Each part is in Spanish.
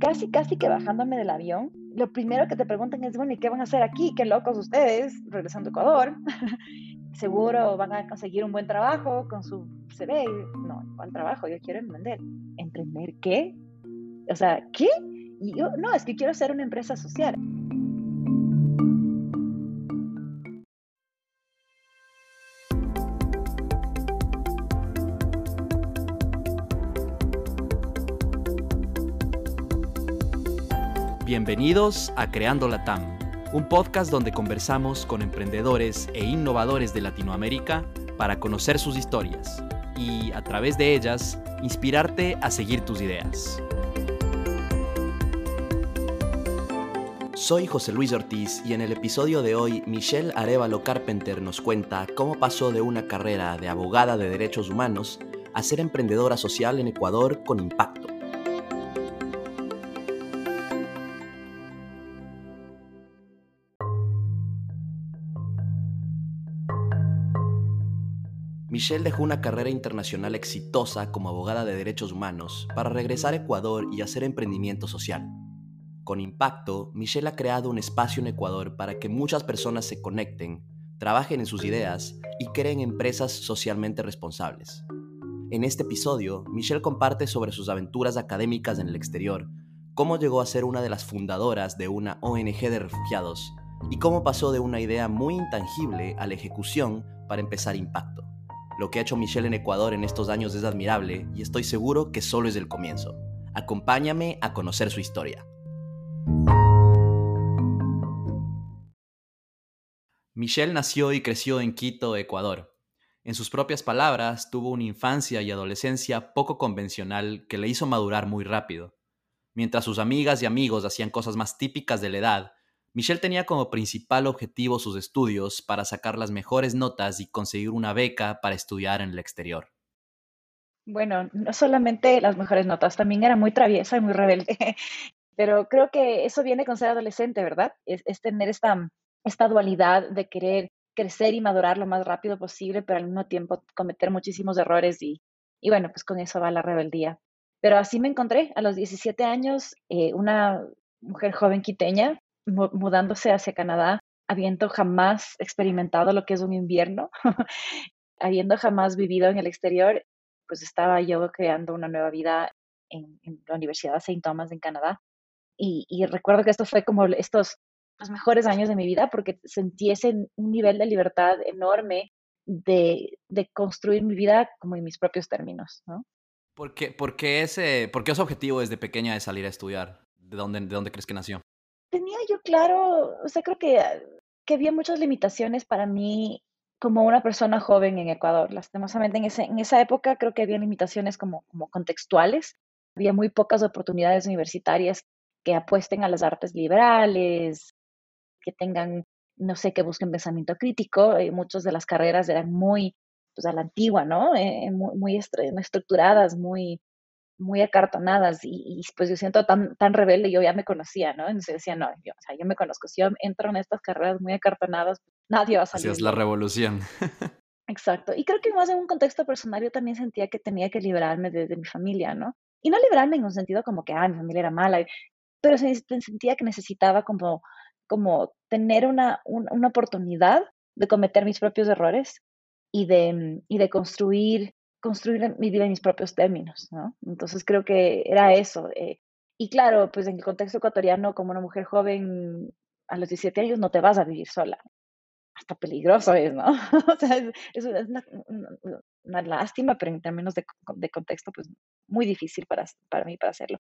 Casi, casi que bajándome del avión, lo primero que te preguntan es, bueno, ¿y qué van a hacer aquí? Qué locos ustedes, regresando a Ecuador. Seguro van a conseguir un buen trabajo con su CV. No, ¿cuál trabajo? Yo quiero emprender. ¿Emprender qué? O sea, ¿qué? Y yo, no, es que quiero hacer una empresa social. Bienvenidos a Creando la TAM, un podcast donde conversamos con emprendedores e innovadores de Latinoamérica para conocer sus historias y, a través de ellas, inspirarte a seguir tus ideas. Soy José Luis Ortiz y en el episodio de hoy Michelle Arevalo Carpenter nos cuenta cómo pasó de una carrera de abogada de derechos humanos a ser emprendedora social en Ecuador con impacto. Michelle dejó una carrera internacional exitosa como abogada de derechos humanos para regresar a Ecuador y hacer emprendimiento social. Con Impacto, Michelle ha creado un espacio en Ecuador para que muchas personas se conecten, trabajen en sus ideas y creen empresas socialmente responsables. En este episodio, Michelle comparte sobre sus aventuras académicas en el exterior, cómo llegó a ser una de las fundadoras de una ONG de refugiados y cómo pasó de una idea muy intangible a la ejecución para empezar Impacto. Lo que ha hecho Michelle en Ecuador en estos años es admirable y estoy seguro que solo es el comienzo. Acompáñame a conocer su historia. Michelle nació y creció en Quito, Ecuador. En sus propias palabras, tuvo una infancia y adolescencia poco convencional que le hizo madurar muy rápido. Mientras sus amigas y amigos hacían cosas más típicas de la edad, Michelle tenía como principal objetivo sus estudios para sacar las mejores notas y conseguir una beca para estudiar en el exterior. Bueno, no solamente las mejores notas, también era muy traviesa y muy rebelde, pero creo que eso viene con ser adolescente, ¿verdad? Es, tener esta, esta dualidad de querer crecer y madurar lo más rápido posible, pero al mismo tiempo cometer muchísimos errores y, y bueno, pues con eso va la rebeldía. Pero así me encontré a los 17 años, eh, una mujer joven quiteña mudándose hacia Canadá, habiendo jamás experimentado lo que es un invierno, habiendo jamás vivido en el exterior, pues estaba yo creando una nueva vida en, la Universidad de St. Thomas en Canadá. Y, recuerdo que esto fue como estos los mejores años de mi vida porque sentí ese un nivel de libertad enorme de, construir mi vida como en mis propios términos, ¿no? ¿Por qué, ese, ¿Por qué ese objetivo desde pequeña de salir a estudiar? ¿De dónde, de dónde crees que nació? Tenía yo claro, o sea, creo que, que había muchas limitaciones para mí como una persona joven en Ecuador. Lastimosamente, en, ese, en esa época creo que había limitaciones como, como contextuales. Había muy pocas oportunidades universitarias que apuesten a las artes liberales, que tengan, no sé, que busquen pensamiento crítico. Muchas de las carreras eran muy, pues a la antigua, ¿no? Eh, muy, muy estructuradas, muy muy acartonadas y, pues yo siento tan, tan rebelde, yo ya me conocía, ¿no? Entonces decía, no, yo, o sea, yo me conozco, si yo entro en estas carreras muy acartonadas, nadie va a salir. Así es la revolución. Exacto. Y creo que más en un contexto personal yo también sentía que tenía que liberarme de, mi familia, ¿no? Y no liberarme en un sentido como que, ah, mi familia era mala, pero sentía que necesitaba como, como tener una, una oportunidad de cometer mis propios errores y de, y de construir construir mi vida en mis propios términos, ¿no? Entonces creo que era eso. Eh, y claro, pues en el contexto ecuatoriano, como una mujer joven a los 17 años, no te vas a vivir sola. Hasta peligroso es, ¿no? o sea, es, una, lástima, pero en términos de, de, contexto, pues muy difícil para, para mí para hacerlo.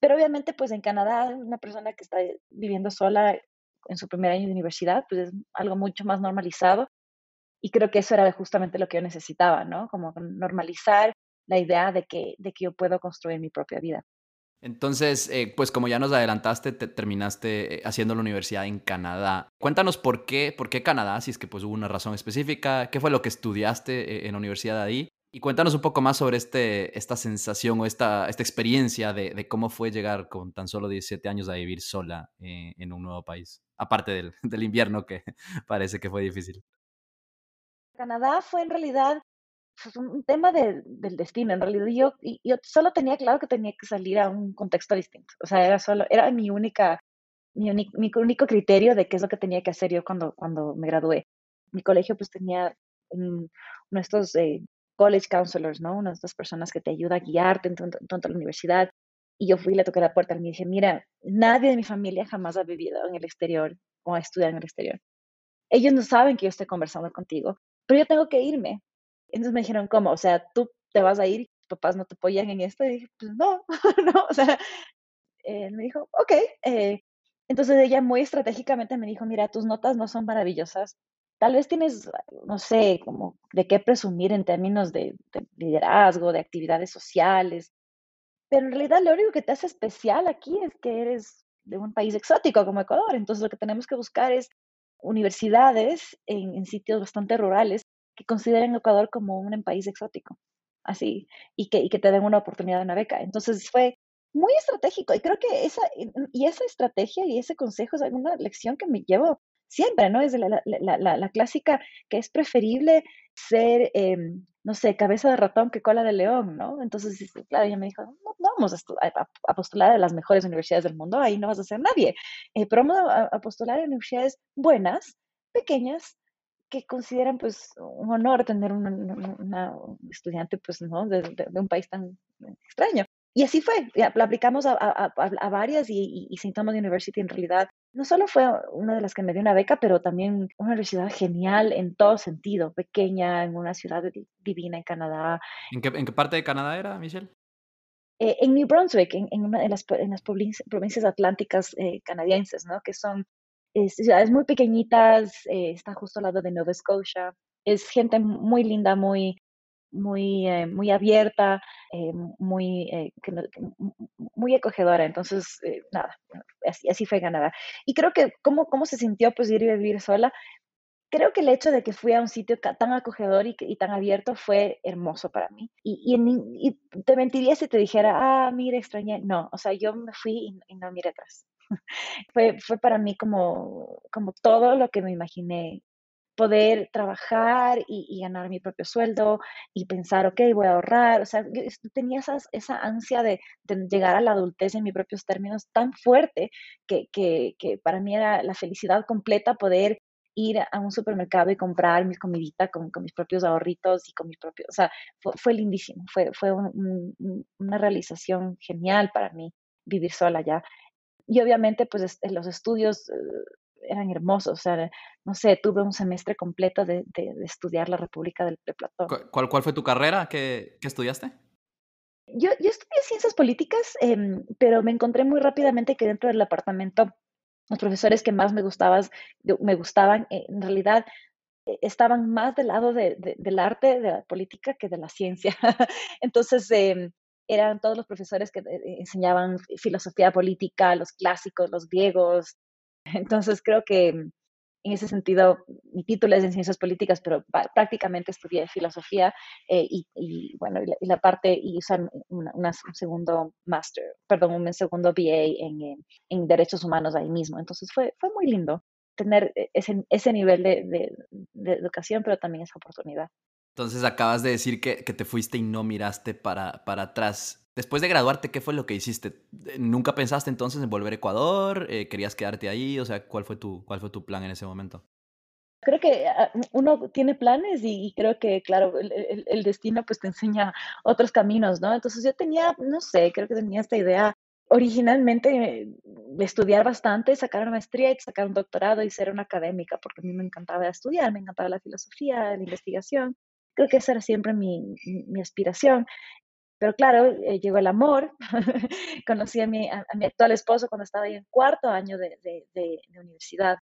Pero obviamente, pues en Canadá, una persona que está viviendo sola en su primer año de universidad, pues es algo mucho más normalizado y creo que eso era justamente lo que yo necesitaba, ¿no? Como normalizar la idea de que, de que yo puedo construir mi propia vida. Entonces, eh, pues como ya nos adelantaste, te terminaste eh, haciendo la universidad en Canadá. Cuéntanos por qué, por qué Canadá, si es que pues hubo una razón específica, qué fue lo que estudiaste eh, en la universidad de ahí. Y cuéntanos un poco más sobre este, esta sensación o esta, esta experiencia de, de cómo fue llegar con tan solo 17 años a vivir sola en un nuevo país, aparte del, del invierno que parece que fue difícil. Canadá fue en realidad pues, un tema del destino. En realidad yo, yo solo tenía claro que tenía que salir a un contexto distinto. O sea, era solo, era mi única, mi, mi único criterio de qué es lo que tenía que hacer yo cuando, cuando me gradué. Mi colegio pues tenía uno de estos eh, college counselors, ¿no? Una de estas personas que te ayuda a guiarte en toda la universidad. Y yo fui y le toqué la puerta y me dije, mira, nadie de mi familia jamás ha vivido en el exterior o ha estudiado en el exterior. Ellos no saben que yo estoy conversando contigo, pero yo tengo que irme. Entonces me dijeron, ¿cómo? O sea, tú te vas a ir tus papás no te apoyan en esto. Y dije, pues no, no, o sea, eh, me dijo, ok. Eh, entonces ella muy estratégicamente me dijo, mira, tus notas no son maravillosas. Tal vez tienes, no sé, como de qué presumir en términos de, de liderazgo, de actividades sociales, pero en realidad lo único que te hace especial aquí es que eres de un país exótico como Ecuador. Entonces lo que tenemos que buscar es universidades en, sitios bastante rurales que consideren Ecuador como un país exótico, así, y que, y que te den una oportunidad de una beca. Entonces fue muy estratégico y creo que esa, y esa estrategia y ese consejo es alguna lección que me llevo siempre, ¿no? Es la, la, la, clásica que es preferible ser, em, no sé, cabeza de ratón que cola de león, ¿no? Entonces, claro, ella me dijo, no, vamos a, postular a las mejores universidades del mundo, ahí no vas a ser nadie, eh, pero vamos a, postular a universidades buenas, pequeñas, que consideran pues un honor tener una, estudiante pues no de, de, un país tan extraño y así fue, la aplicamos a, a, a varias y, y, St. Thomas University en realidad no solo fue una de las que me dio una beca, pero también una universidad genial en todo sentido, pequeña, en una ciudad divina en Canadá. ¿En qué, en qué parte de Canadá era, Michelle? Eh, en New Brunswick, en, en, una de las, en las provincias atlánticas eh, canadienses, ¿no? Que son ciudades muy pequeñitas, eh, está justo al lado de Nova Scotia. Es gente muy linda, muy, muy, eh, muy abierta, eh, muy, eh, muy acogedora. Entonces, nada, así, así, fue ganada. Y creo que, ¿cómo, cómo se sintió pues ir a vivir sola? Creo que el hecho de que fui a un sitio tan acogedor y, y tan abierto fue hermoso para mí. Y, y, te mentiría si te dijera, ah, mira, extrañé. No, o sea, yo me fui y, no miré atrás. fue, fue para mí como, como todo lo que me imaginé poder trabajar y, ganar mi propio sueldo y pensar, ok, voy a ahorrar. O sea, tenía esa ansia de, llegar a la adultez en mis propios términos tan fuerte que, que, para mí era la felicidad completa poder ir a un supermercado y comprar mis comiditas con, con mis propios ahorritos y con mis propios, o sea, fue, lindísimo, fue, fue una realización genial para mí vivir sola ya. Y obviamente, pues los estudios eh, eran hermosos. O sea, no sé, tuve un semestre completo de, de, estudiar la República del Platón. ¿Cuál, ¿Cuál fue tu carrera? ¿Qué, qué estudiaste? Yo, yo, estudié ciencias políticas, eh, pero me encontré muy rápidamente que dentro del departamento los profesores que más me, gustabas, me gustaban, eh, en realidad eh, estaban más del lado de, de, del arte, de la política, que de la ciencia. Entonces, eh, eran todos los profesores que eh, enseñaban filosofía política, los clásicos, los griegos, entonces creo que mm, en ese sentido mi título es en ciencias políticas, pero prácticamente estudié filosofía eh, y, bueno, y la, parte, y usar un segundo máster, perdón, un segundo BA en, derechos humanos ahí mismo. Entonces fue, fue muy lindo tener e, ese, ese nivel de, de, educación, pero también esa oportunidad. Entonces acabas de decir que, que te fuiste y no miraste para, para atrás. Después de graduarte, ¿qué fue lo que hiciste? ¿Nunca pensaste entonces en volver a Ecuador? Eh, ¿Querías quedarte ahí? O sea, ¿cuál fue tu, cuál fue tu plan en ese momento? Creo que ah, uno tiene planes y, creo que, claro, el, destino pues te enseña otros caminos, ¿no? Entonces yo tenía, no sé, creo que tenía esta idea originalmente de estudiar bastante, sacar una maestría y sacar un doctorado y ser una académica, porque a mí me encantaba estudiar, me encantaba la filosofía, la investigación. Creo que esa era siempre mi, mi aspiración. Pero claro, eh, llegó el amor. Conocí a mi, a, mi, actual esposo cuando estaba en cuarto año de, universidad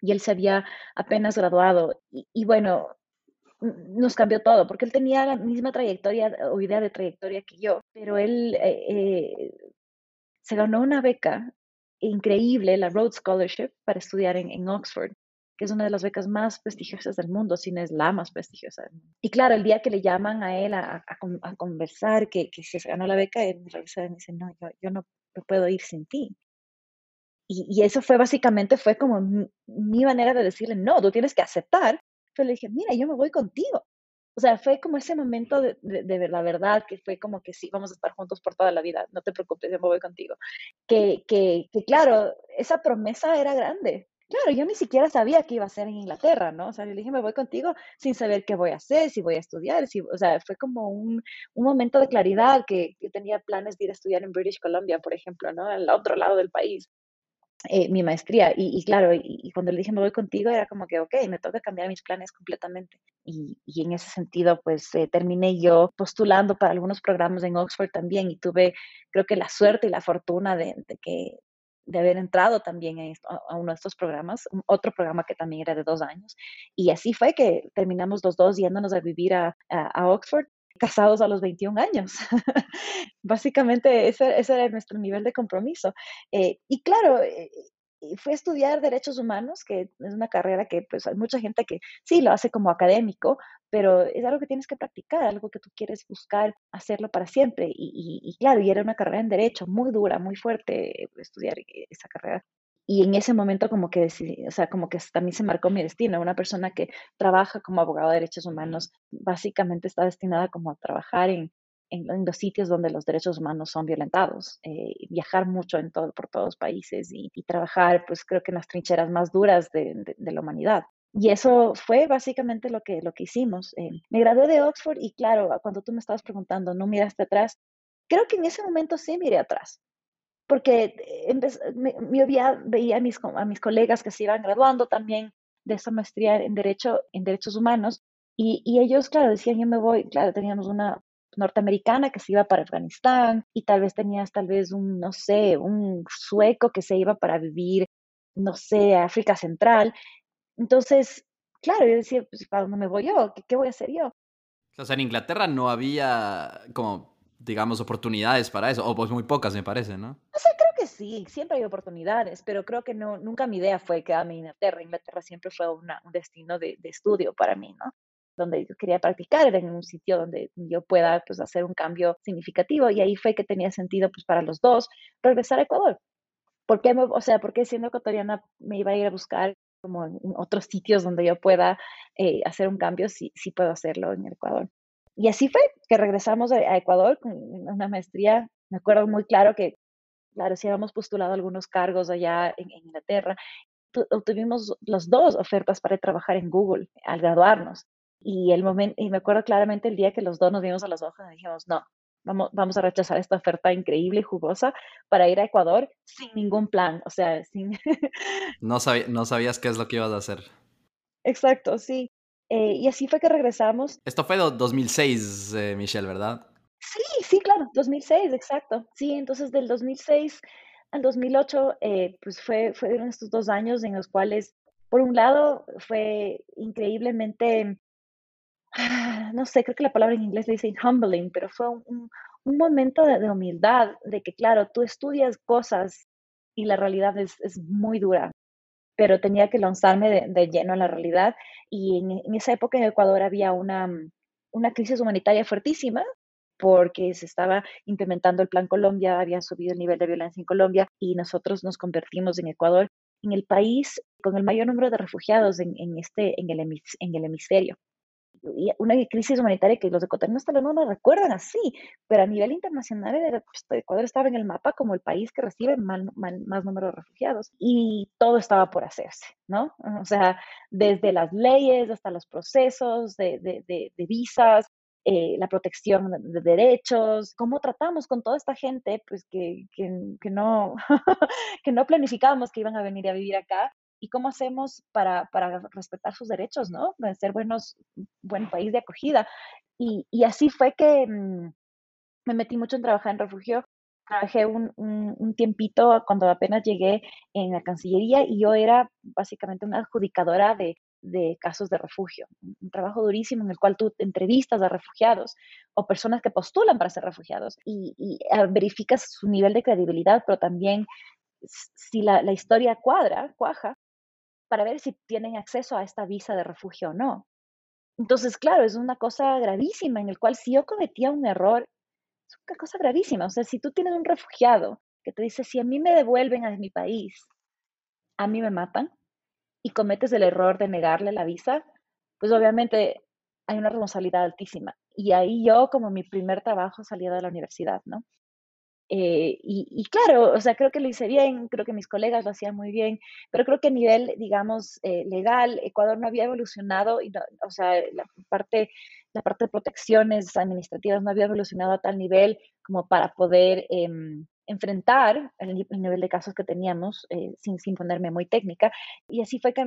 y él se había apenas graduado. Y, bueno, nos cambió todo, porque él tenía la misma trayectoria o idea de trayectoria que yo, pero él eh, eh, se ganó una beca increíble, la Rhodes Scholarship, para estudiar en Oxford es una de las becas más prestigiosas del mundo, si no es la más prestigiosa Y claro, el día que le llaman a él a, conversar, que, que, se ganó la beca, él me dice, no, yo, yo no, puedo ir sin ti. Y, y, eso fue básicamente, fue como mi, manera de decirle, no, tú tienes que aceptar. Pero le dije, mira, yo me voy contigo. o sea, fue como ese momento de, de, la verdad, que fue como que sí, vamos a estar juntos por toda la vida, no te preocupes, yo me voy contigo. Que claro, esa promesa era grande. Claro, yo ni siquiera sabía qué iba a hacer en Inglaterra, ¿no? O sea, le dije, me voy contigo sin saber qué voy a hacer, si voy a estudiar, si, o sea, fue como un, un momento de claridad que yo tenía planes de ir a estudiar en British Columbia, por ejemplo, ¿no? Al otro lado del país. Eh, mi maestría. Y, claro, y, cuando le dije me voy contigo, era como que, ok, me toca cambiar mis planes completamente. Y, en ese sentido, pues eh, terminé yo postulando para algunos programas en Oxford también y tuve, creo que la suerte y la fortuna de, que de haber entrado también a, uno de estos programas, otro programa que también era de dos años. Y así fue que terminamos los dos yéndonos a vivir a, a Oxford casados a los 21 años. Básicamente ese, ese, era nuestro nivel de compromiso. Eh, y claro, eh, fue estudiar derechos humanos, que es una carrera que pues hay mucha gente que sí lo hace como académico, pero es algo que tienes que practicar, algo que tú quieres buscar hacerlo para siempre. Y, y claro, y era una carrera en derecho muy dura, muy fuerte estudiar esa carrera y en ese momento como que decidí, o sea, como que también se marcó mi destino. Una persona que trabaja como abogado de derechos humanos básicamente está destinada como a trabajar en, en, los sitios donde los derechos humanos son violentados, eh, viajar mucho en todo, por todos los países y, trabajar, pues creo que en las trincheras más duras de, de, la humanidad. Y eso fue básicamente lo que, lo que hicimos. Eh, me gradué de Oxford y claro, cuando tú me estabas preguntando, ¿no miraste atrás? Creo que en ese momento sí miré atrás porque me, veía a mis, a mis colegas que se iban graduando también de esa maestría en, derecho, en derechos humanos y, y, ellos, claro, decían, yo me voy, claro, teníamos una norteamericana que se iba para Afganistán y tal vez tenías tal vez un, no sé, un sueco que se iba para vivir, no sé, a África Central. Entonces, claro, yo decía, pues, ¿para dónde me voy yo? ¿Qué, qué voy a hacer yo? O sea, en Inglaterra no había como digamos, oportunidades para eso, o pues muy pocas me parece, ¿no? O sea, creo que sí, siempre hay oportunidades, pero creo que no, nunca mi idea fue quedarme en Inglaterra. Inglaterra siempre fue un destino de, estudio para mí, ¿no? Donde yo quería practicar, en un sitio donde yo pueda pues, hacer un cambio significativo y ahí fue que tenía sentido pues para los dos regresar a Ecuador. ¿Por qué, o sea, porque siendo ecuatoriana me iba a ir a buscar como en otros sitios donde yo pueda eh, hacer un cambio si, si puedo hacerlo en Ecuador? Y así fue que regresamos a, Ecuador con una maestría. Me acuerdo muy claro que, claro, sí habíamos postulado algunos cargos allá en, Inglaterra. Tuvimos las dos ofertas para trabajar en Google al graduarnos. Y, el momento, y me acuerdo claramente el día que los dos nos vimos a las hojas y dijimos, no, vamos, vamos a rechazar esta oferta increíble y jugosa para ir a Ecuador sin ningún plan, o sea, sin... no, no sabías qué es lo que ibas a hacer. Exacto, sí. Eh, y así fue que regresamos. Esto fue 2006, eh, Michelle, ¿verdad? Sí, sí, claro, 2006, exacto. Sí, entonces del 2006 al 2008, eh, pues fue, fueron estos dos años en los cuales, por un lado, fue increíblemente, no sé, creo que la palabra en inglés le dicen humbling, pero fue un, un momento de, humildad, de que, claro, tú estudias cosas y la realidad es, es muy dura pero tenía que lanzarme de, lleno a la realidad. Y en, esa época en Ecuador había una, una crisis humanitaria fuertísima porque se estaba implementando el Plan Colombia, había subido el nivel de violencia en Colombia y nosotros nos convertimos en Ecuador en el país con el mayor número de refugiados en, en este, en el, en el hemisferio una crisis humanitaria que los ecuatorianos tal vez no lo recuerdan así, pero a nivel internacional pues, Ecuador estaba en el mapa como el país que recibe más, número de refugiados y todo estaba por hacerse, ¿no? O sea, desde las leyes hasta los procesos de, de, de, visas, eh, la protección de derechos, cómo tratamos con toda esta gente, pues que, que, que no, que no planificábamos que iban a venir a vivir acá y cómo hacemos para, para respetar sus derechos, ¿no? De ser buenos, buen país de acogida. Y, y así fue que mm, me metí mucho en trabajar en refugio. Trabajé un, un, tiempito cuando apenas llegué en la Cancillería y yo era básicamente una adjudicadora de, de casos de refugio. Un trabajo durísimo en el cual tú entrevistas a refugiados o personas que postulan para ser refugiados y, y ah, verificas su nivel de credibilidad, pero también si la, la historia cuadra, cuaja, para ver si tienen acceso a esta visa de refugio o no. Entonces, claro, es una cosa gravísima en el cual si yo cometía un error, es una cosa gravísima. O sea, si tú tienes un refugiado que te dice, si a mí me devuelven a mi país, a mí me matan, y cometes el error de negarle la visa, pues obviamente hay una responsabilidad altísima. Y ahí yo, como mi primer trabajo, salía de la universidad, ¿no? Eh, y, claro, o sea, creo que lo hice bien, creo que mis colegas lo hacían muy bien, pero creo que a nivel, digamos, eh, legal, Ecuador no había evolucionado, y o sea, la parte, la parte de protecciones administrativas no había evolucionado a tal nivel como para poder em, enfrentar el, nivel de casos que teníamos eh, sin, sin ponerme muy técnica. Y así fue que,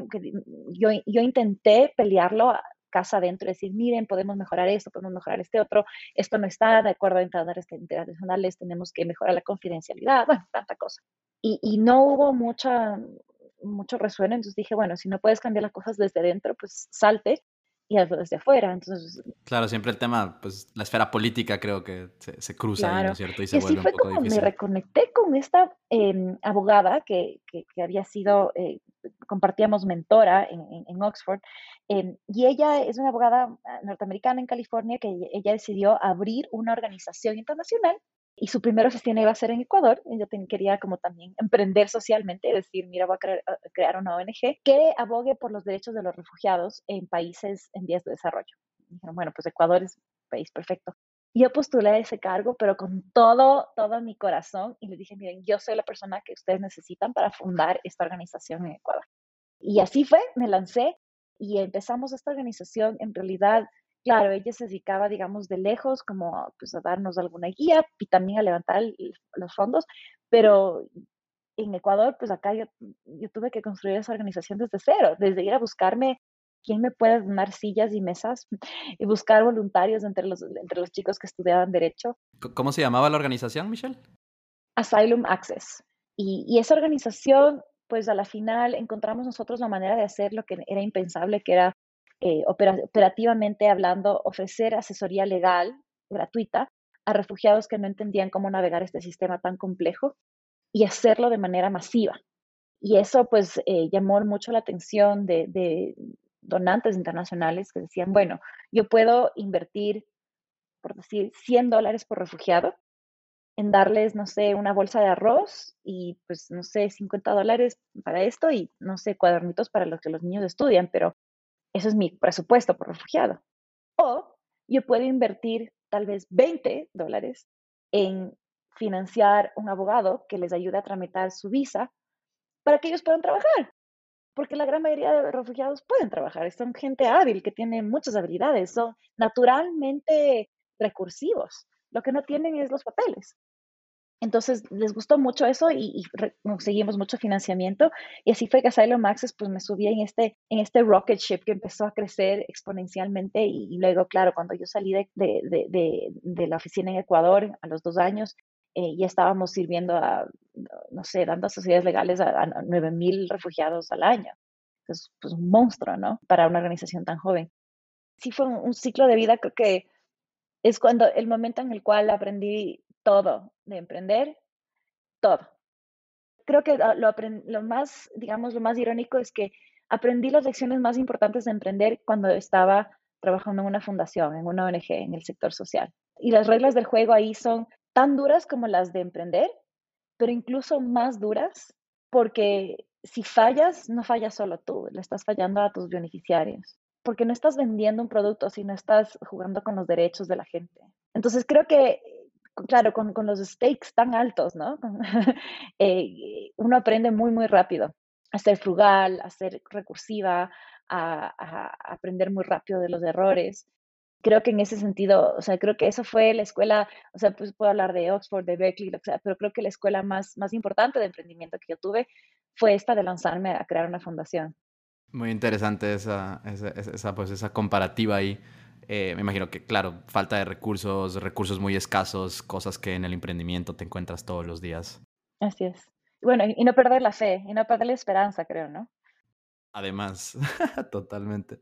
yo, yo intenté pelearlo casa adentro, decir, miren, podemos mejorar esto, podemos mejorar este otro, esto no está de acuerdo a estándares internacionales, tenemos que mejorar la confidencialidad, bueno, tanta cosa. Y, y no hubo mucha, mucho resueno, entonces dije, bueno, si no puedes cambiar las cosas desde dentro, pues salte y desde afuera. Entonces, claro, siempre el tema, pues la esfera política creo que se, se cruza, ¿no es cierto? Y se y así fue como me reconecté con esta em, abogada que, que, que, había sido, eh, compartíamos mentora en, en, Oxford, em, y ella es una abogada ah, norteamericana en California que ella decidió abrir una organización internacional y su primera oficina iba a ser en Ecuador. Ella quería como también emprender socialmente, decir, mira, voy a crear, una ONG que abogue por los derechos de los refugiados en países en vías de desarrollo. Dijeron, bueno, pues Ecuador es país perfecto. Yo postulé ese cargo, pero con todo, todo mi corazón y le dije, miren, yo soy la persona que ustedes necesitan para fundar esta organización en Ecuador. Y así fue, me lancé y empezamos esta organización en realidad claro, ella se dedicaba, digamos, de lejos, como pues a darnos alguna guía y también a levantar los fondos, pero en Ecuador, pues acá yo, yo, tuve que construir esa organización desde cero, desde ir a buscarme quién me puede donar sillas y mesas y buscar voluntarios entre los, entre los chicos que estudiaban derecho. ¿Cómo se llamaba la organización, Michelle? Asylum Access. Y, y esa organización, pues a la final encontramos nosotros la manera de hacer lo que era impensable, que era eh, operativamente hablando, ofrecer asesoría legal gratuita a refugiados que no entendían cómo navegar este sistema tan complejo y hacerlo de manera masiva. Y eso pues eh, llamó mucho la atención de, de, donantes internacionales que decían, bueno, yo puedo invertir, por decir, 100 dólares por refugiado en darles, no sé, una bolsa de arroz y pues, no sé, 50 dólares para esto y, no sé, cuadernitos para los que los niños estudian, pero eso es mi presupuesto por refugiado. O yo puedo invertir tal vez 20 dólares en financiar un abogado que les ayude a tramitar su visa para que ellos puedan trabajar. Porque la gran mayoría de refugiados pueden trabajar, son gente hábil que tiene muchas habilidades, son naturalmente recursivos. Lo que no tienen es los papeles. Entonces les gustó mucho eso y, conseguimos mucho financiamiento y así fue que Asylum Access pues me subí en este, en este rocket ship que empezó a crecer exponencialmente y, luego claro cuando yo salí de, de, de, la oficina en Ecuador a los dos años eh, ya estábamos sirviendo a, no sé, dando sociedades legales a, a 9 mil refugiados al año. Es pues un monstruo, ¿no? Para una organización tan joven. Sí fue un ciclo de vida, creo que es cuando el momento en el cual aprendí todo de emprender, todo. Creo que lo, lo más, digamos, lo más irónico es que aprendí las lecciones más importantes de emprender cuando estaba trabajando en una fundación, en una ONG, en el sector social. Y las reglas del juego ahí son tan duras como las de emprender, pero incluso más duras porque si fallas, no fallas solo tú, le estás fallando a tus beneficiarios, porque no estás vendiendo un producto, sino estás jugando con los derechos de la gente. Entonces creo que claro, con, con, los stakes tan altos, ¿no? eh, uno aprende muy, muy rápido a ser frugal, a ser recursiva, a, aprender muy rápido de los errores. Creo que en ese sentido, o sea, creo que eso fue la escuela, o sea, pues puedo hablar de Oxford, de Berkeley, lo que sea, pero creo que la escuela más, más importante de emprendimiento que yo tuve fue esta de lanzarme a crear una fundación. Muy interesante esa, esa, esa, pues, esa comparativa ahí. Eh, me imagino que, claro, falta de recursos, recursos muy escasos, cosas que en el emprendimiento te encuentras todos los días. Así es. Bueno, y no perder la fe, y no perder la esperanza, creo, ¿no? Además, totalmente.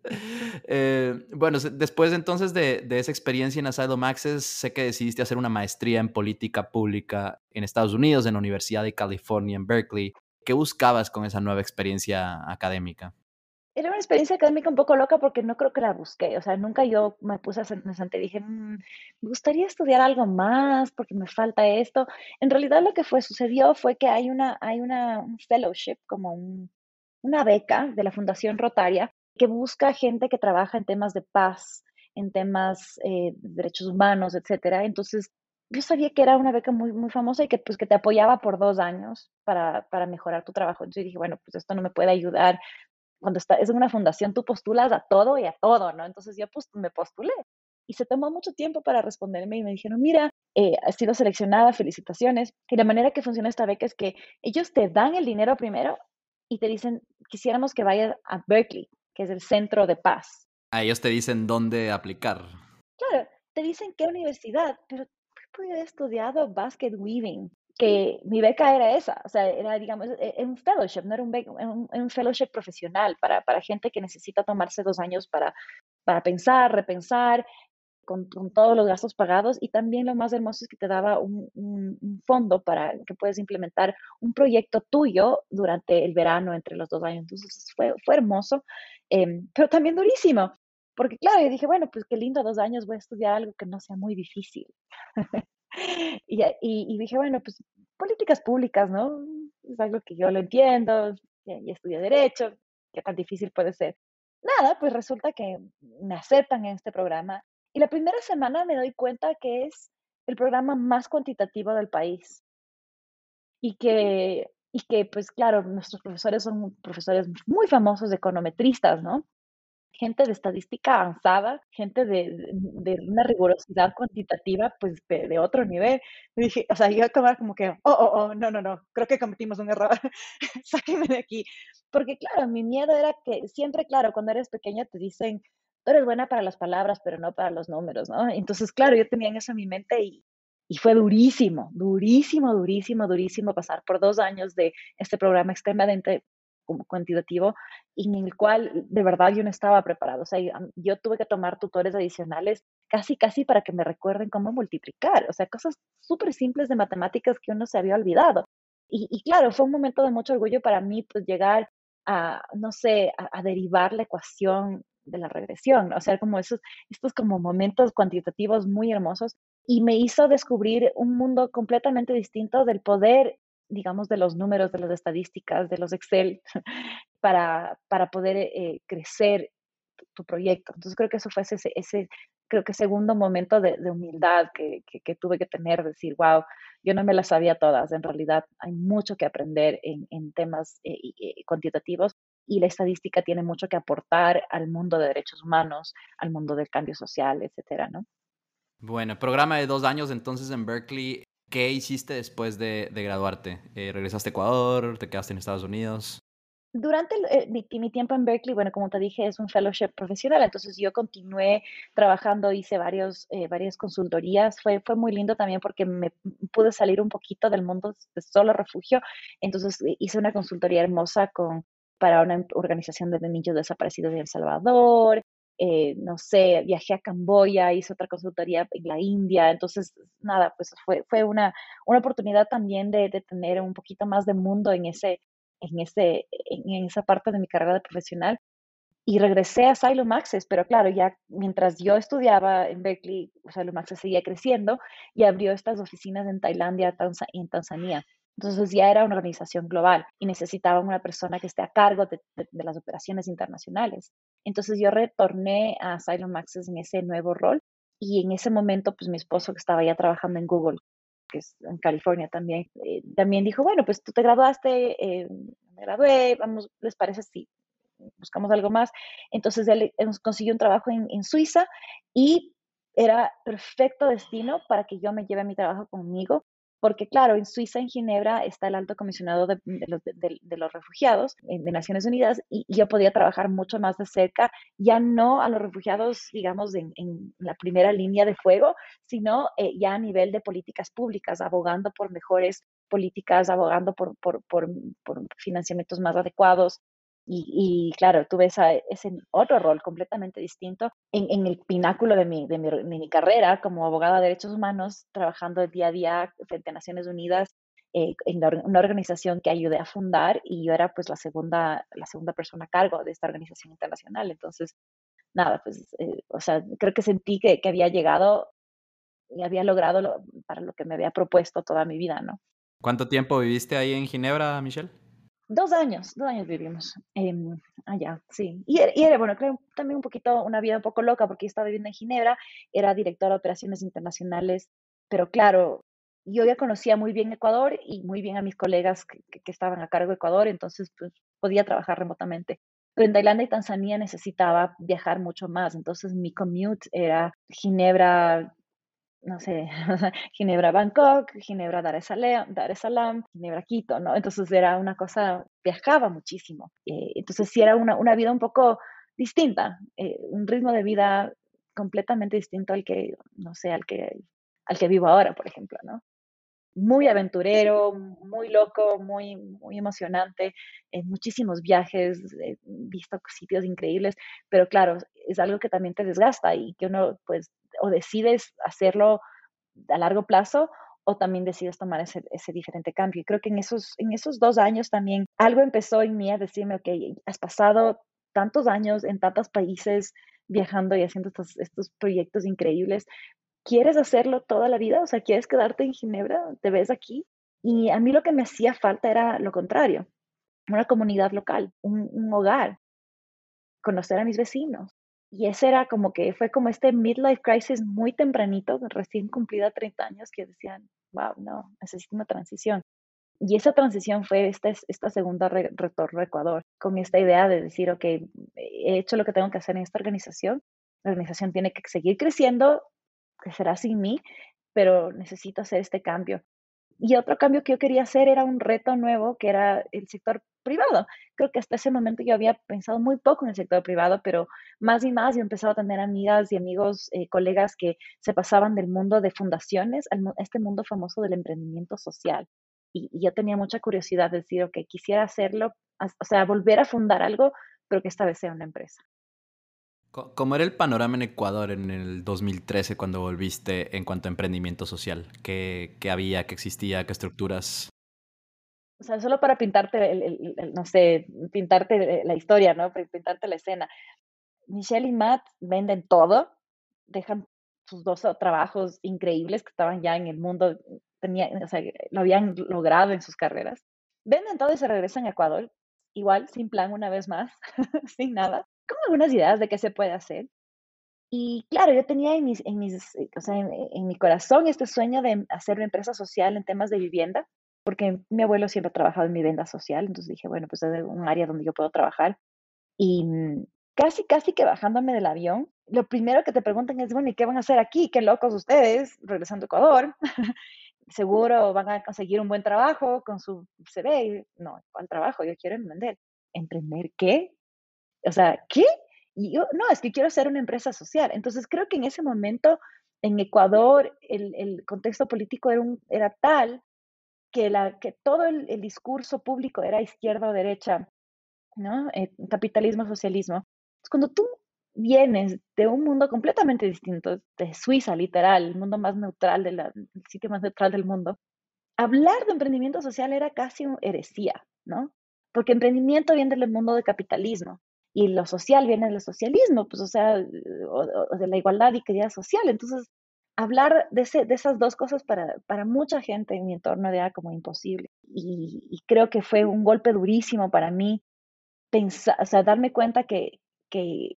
Eh, bueno, después entonces de, de, esa experiencia en Asylum Access, sé que decidiste hacer una maestría en política pública en Estados Unidos, en la Universidad de California, en Berkeley. ¿Qué buscabas con esa nueva experiencia académica? Era una experiencia académica un poco loca porque no creo que la busqué, o sea, nunca yo me puse a sentar y dije, mm, me gustaría estudiar algo más porque me falta esto. En realidad lo que fue, sucedió fue que hay una, hay una un fellowship, como un, una beca de la Fundación Rotaria que busca gente que trabaja en temas de paz en temas eh, de derechos humanos, etcétera. Entonces, yo sabía que era una beca muy, muy famosa y que, pues, que te apoyaba por dos años para, para mejorar tu trabajo. Entonces dije, bueno, pues esto no me puede ayudar. Cuando está, es una fundación, tú postulas a todo y a todo, ¿no? Entonces yo pues, me postulé y se tomó mucho tiempo para responderme y me dijeron, mira, eh, has sido seleccionada, felicitaciones. Y la manera que funciona esta beca es que ellos te dan el dinero primero y te dicen, quisiéramos que vayas a Berkeley, que es el centro de paz. A ellos te dicen dónde aplicar. Claro, te dicen qué universidad, pero yo he estudiado basket weaving, que mi beca era esa, o sea, era, digamos, e, un fellowship, no era un, un, fellowship profesional para, para, gente que necesita tomarse dos años para, para pensar, repensar, con, todos los gastos pagados y también lo más hermoso es que te daba un, fondo para que puedes implementar un proyecto tuyo durante el verano entre los dos años. Entonces fue, fue hermoso, em, pero también durísimo, porque claro, yo dije, bueno, pues qué lindo, dos años voy a estudiar algo que no sea muy difícil. y, y, dije, bueno, pues políticas públicas, ¿no? Es algo que yo lo entiendo, y, estudié derecho, qué tan difícil puede ser. Nada, pues resulta que me aceptan en este programa y la primera semana me doy cuenta que es el programa más cuantitativo del país. Y que, y que pues claro, nuestros profesores son profesores muy famosos de econometristas, ¿no? Gente de estadística avanzada, gente de, de, una rigurosidad cuantitativa, pues de, otro nivel. dije, o sea, yo acababa como que, oh, oh, oh, no, no, no, creo que cometimos un error, sáquenme de aquí. Porque claro, mi miedo era que siempre, claro, cuando eres pequeña te dicen, tú eres buena para las palabras, pero no para los números, ¿no? Entonces, claro, yo tenía eso en mi mente y, y fue durísimo, durísimo, durísimo, durísimo pasar por dos años de este programa extremadamente como cuantitativo en el cual de verdad yo no estaba preparado. O sea, yo, tuve que tomar tutores adicionales casi, casi para que me recuerden cómo multiplicar. O sea, cosas súper simples de matemáticas que uno se había olvidado. Y, y, claro, fue un momento de mucho orgullo para mí, pues llegar a, no sé, a derivar la ecuación de la regresión, o sea, como esos, estos como momentos cuantitativos muy hermosos y me hizo descubrir un mundo completamente distinto del poder, digamos, de los números, de las estadísticas, de los Excel, para, para poder eh, crecer tu, proyecto. Entonces creo que eso fue ese, ese creo que segundo momento de, humildad que, que, tuve que tener, decir, wow, yo no me las sabía todas, en realidad hay mucho que aprender en, en temas eh, cuantitativos y la estadística tiene mucho que aportar al mundo de derechos humanos, al mundo del cambio social, etcétera, ¿no? Bueno, programa de dos años entonces en Berkeley. ¿Qué hiciste después de, graduarte? Eh, ¿Regresaste a Ecuador? ¿Te quedaste en Estados Unidos? Durante eh, mi, tiempo en Berkeley, bueno, como te dije, es un fellowship profesional, entonces yo continué trabajando, hice varios, eh, varias consultorías, fue, fue muy lindo también porque me pude salir un poquito del mundo de solo refugio, entonces hice una consultoría hermosa con para una organización de niños desaparecidos de El Salvador, eh, no sé, viajé a Camboya, hice otra consultoría en la India, entonces, nada, pues fue, fue una, una oportunidad también de, de, tener un poquito más de mundo en, ese, en, ese, en esa parte de mi carrera de profesional. Y regresé a Asylum Access, pero claro, ya mientras yo estudiaba en Berkeley, Asylum Access seguía creciendo y abrió estas oficinas en Tailandia y en Tanzania. Entonces ya era una organización global y necesitaban una persona que esté a cargo de, las operaciones internacionales. Entonces yo retorné a Asylum Access en ese nuevo rol y en ese momento pues mi esposo que estaba ya trabajando en Google, que es en California también, eh, también dijo, bueno, pues tú te graduaste, eh, me gradué, vamos, ¿les parece si buscamos algo más? Entonces él, consiguió un trabajo en, en Suiza y era perfecto destino para que yo me lleve mi trabajo conmigo porque claro, en Suiza, en Ginebra, está el alto comisionado de, los, refugiados eh, de Naciones Unidas y, yo podía trabajar mucho más de cerca, ya no a los refugiados, digamos, en, la primera línea de fuego, sino eh, ya a nivel de políticas públicas, abogando por mejores políticas, abogando por, por financiamientos más adecuados, y, claro, tuve esa, ese otro rol completamente distinto en, en el pináculo de mi, de, mi, carrera como abogada de derechos humanos, trabajando día a día frente a Naciones Unidas eh, en una organización que ayudé a fundar y yo era pues la segunda, la segunda persona a cargo de esta organización internacional. Entonces, nada, pues, eh, o sea, creo que sentí que, que había llegado y había logrado lo, para lo que me había propuesto toda mi vida, ¿no? ¿Cuánto tiempo viviste ahí en Ginebra, Michelle? Dos años, dos años vivimos em, allá, sí. Y, e, y, era, bueno, creo también un poquito, una vida un poco loca porque estaba viviendo en Ginebra, era directora de operaciones internacionales, pero claro, yo ya conocía muy bien Ecuador y muy bien a mis colegas que, que estaban a cargo de Ecuador, entonces pues, podía trabajar remotamente. Pero en Tailandia y Tanzania necesitaba viajar mucho más, entonces mi commute era Ginebra, no sé, Ginebra Bangkok, Ginebra Dar es, Salaam, Dar es Salaam, Ginebra Quito, ¿no? Entonces era una cosa, viajaba muchísimo. Eh, entonces sí era una, una, vida un poco distinta, eh, un ritmo de vida completamente distinto al que, no sé, al que, al que vivo ahora, por ejemplo, ¿no? Muy aventurero, muy loco, muy, muy emocionante, en muchísimos viajes, visto sitios increíbles, pero claro, es algo que también te desgasta y que uno pues o decides hacerlo a largo plazo o también decides tomar ese, ese, diferente cambio. Y creo que en esos, en esos dos años también algo empezó en mí a decirme, ok, has pasado tantos años en tantos países viajando y haciendo estos, estos proyectos increíbles. ¿Quieres hacerlo toda la vida? O sea, ¿quieres quedarte en Ginebra? ¿Te ves aquí? Y a mí lo que me hacía falta era lo contrario, una comunidad local, un, un hogar, conocer a mis vecinos, y ese era como que fue como este midlife crisis muy tempranito, recién cumplida 30 años, que decían, wow, no, necesito una transición. Y esa transición fue esta, esta segunda retorno a Ecuador, con esta idea de decir, ok, he hecho lo que tengo que hacer en esta organización, la organización tiene que seguir creciendo, crecerá sin mí, pero necesito hacer este cambio. Y otro cambio que yo quería hacer era un reto nuevo, que era el sector privado. Creo que hasta ese momento yo había pensado muy poco en el sector privado, pero más y más yo empezaba a tener amigas y amigos, eh, colegas que se pasaban del mundo de fundaciones a este mundo famoso del emprendimiento social. Y, yo tenía mucha curiosidad de decir, ok, quisiera hacerlo, o sea, volver a fundar algo, pero que esta vez sea una empresa. ¿Cómo era el panorama en Ecuador en el 2013 cuando volviste en cuanto a emprendimiento social? ¿Qué, qué había, qué existía, qué estructuras? o sea, solo para pintarte, el, no sé, pintarte la historia, ¿no? Pintarte la escena. Michelle y Matt venden todo, dejan sus dos trabajos increíbles que estaban ya en el mundo, tenía, o sea, lo habían logrado en sus carreras. Venden todo y se regresan a Ecuador, igual, sin plan una vez más, sin nada, con algunas ideas de qué se puede hacer. Y claro, yo tenía en, mis, en, mis, o sea, en mi corazón este sueño de hacer una empresa social en temas de vivienda porque mi abuelo siempre ha trabajado en mi venda social, entonces dije, bueno, pues es un área donde yo puedo trabajar. Y mm, casi, casi que bajándome del avión, lo primero que te preguntan es, bueno, ¿y qué van a hacer aquí? Qué locos ustedes, regresando a Ecuador. Seguro van a conseguir un buen trabajo con su CV. No, ¿cuál trabajo? Yo quiero emprender. ¿Emprender qué? O sea, ¿qué? Y yo, no, es que quiero ser una empresa social. Entonces creo que en ese momento en Ecuador el, el contexto político era, era tal que, la, que todo el, discurso público era izquierda o derecha, ¿no? Eh, capitalismo, socialismo. Cuando tú vienes de un mundo completamente distinto, de Suiza, literal, el mundo más neutral, de sitio más neutral del mundo, hablar de emprendimiento social era casi una heresía, ¿no? Porque emprendimiento viene del mundo del capitalismo y lo social viene del socialismo, pues, o sea, o, de la igualdad y equidad social. Entonces, hablar de, de esas dos cosas para, para, mucha gente en mi entorno era como imposible. Y, creo que fue un golpe durísimo para mí pensar, o sea, darme cuenta que, que,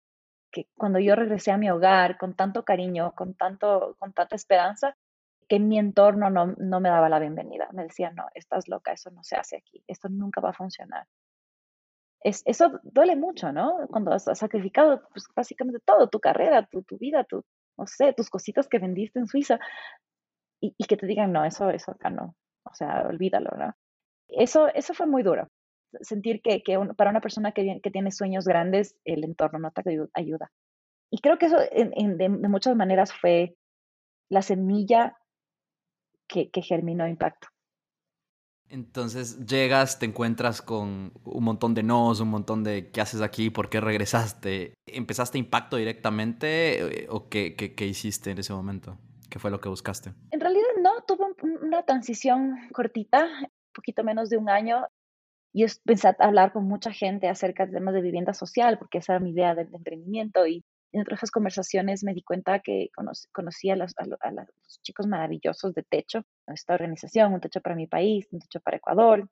cuando yo regresé a mi hogar con tanto cariño, con, tanto, con tanta esperanza, que mi entorno no, no me daba la bienvenida. Me decía, no, estás loca, eso no se hace aquí, esto nunca va a funcionar. Es, eso duele mucho, ¿no? Cuando has, sacrificado pues, básicamente todo, tu carrera, tu, vida, no sé, tus cositas que vendiste en Suiza y, que te digan, no, eso, eso acá no, o sea, olvídalo, ¿no? Eso, eso fue muy duro, sentir que, para una persona que, tiene sueños grandes, el entorno no te ayuda. Y creo que eso de, muchas maneras fue la semilla que germinó impacto. Entonces llegas, te encuentras con un montón de nos, un montón de qué haces aquí, por qué regresaste. ¿Empezaste impacto directamente eh, o qué, qué, qué hiciste en ese momento? ¿Qué fue lo que buscaste? En realidad no, tuve una transición cortita, poquito menos de un año. Y empecé a hablar con mucha gente acerca de temas de vivienda social, porque esa era mi idea del emprendimiento. Y en otras conversaciones me di cuenta que conocí, a, los, chicos maravillosos de Techo, esta organización, Un Techo para mi país, Un Techo para Ecuador.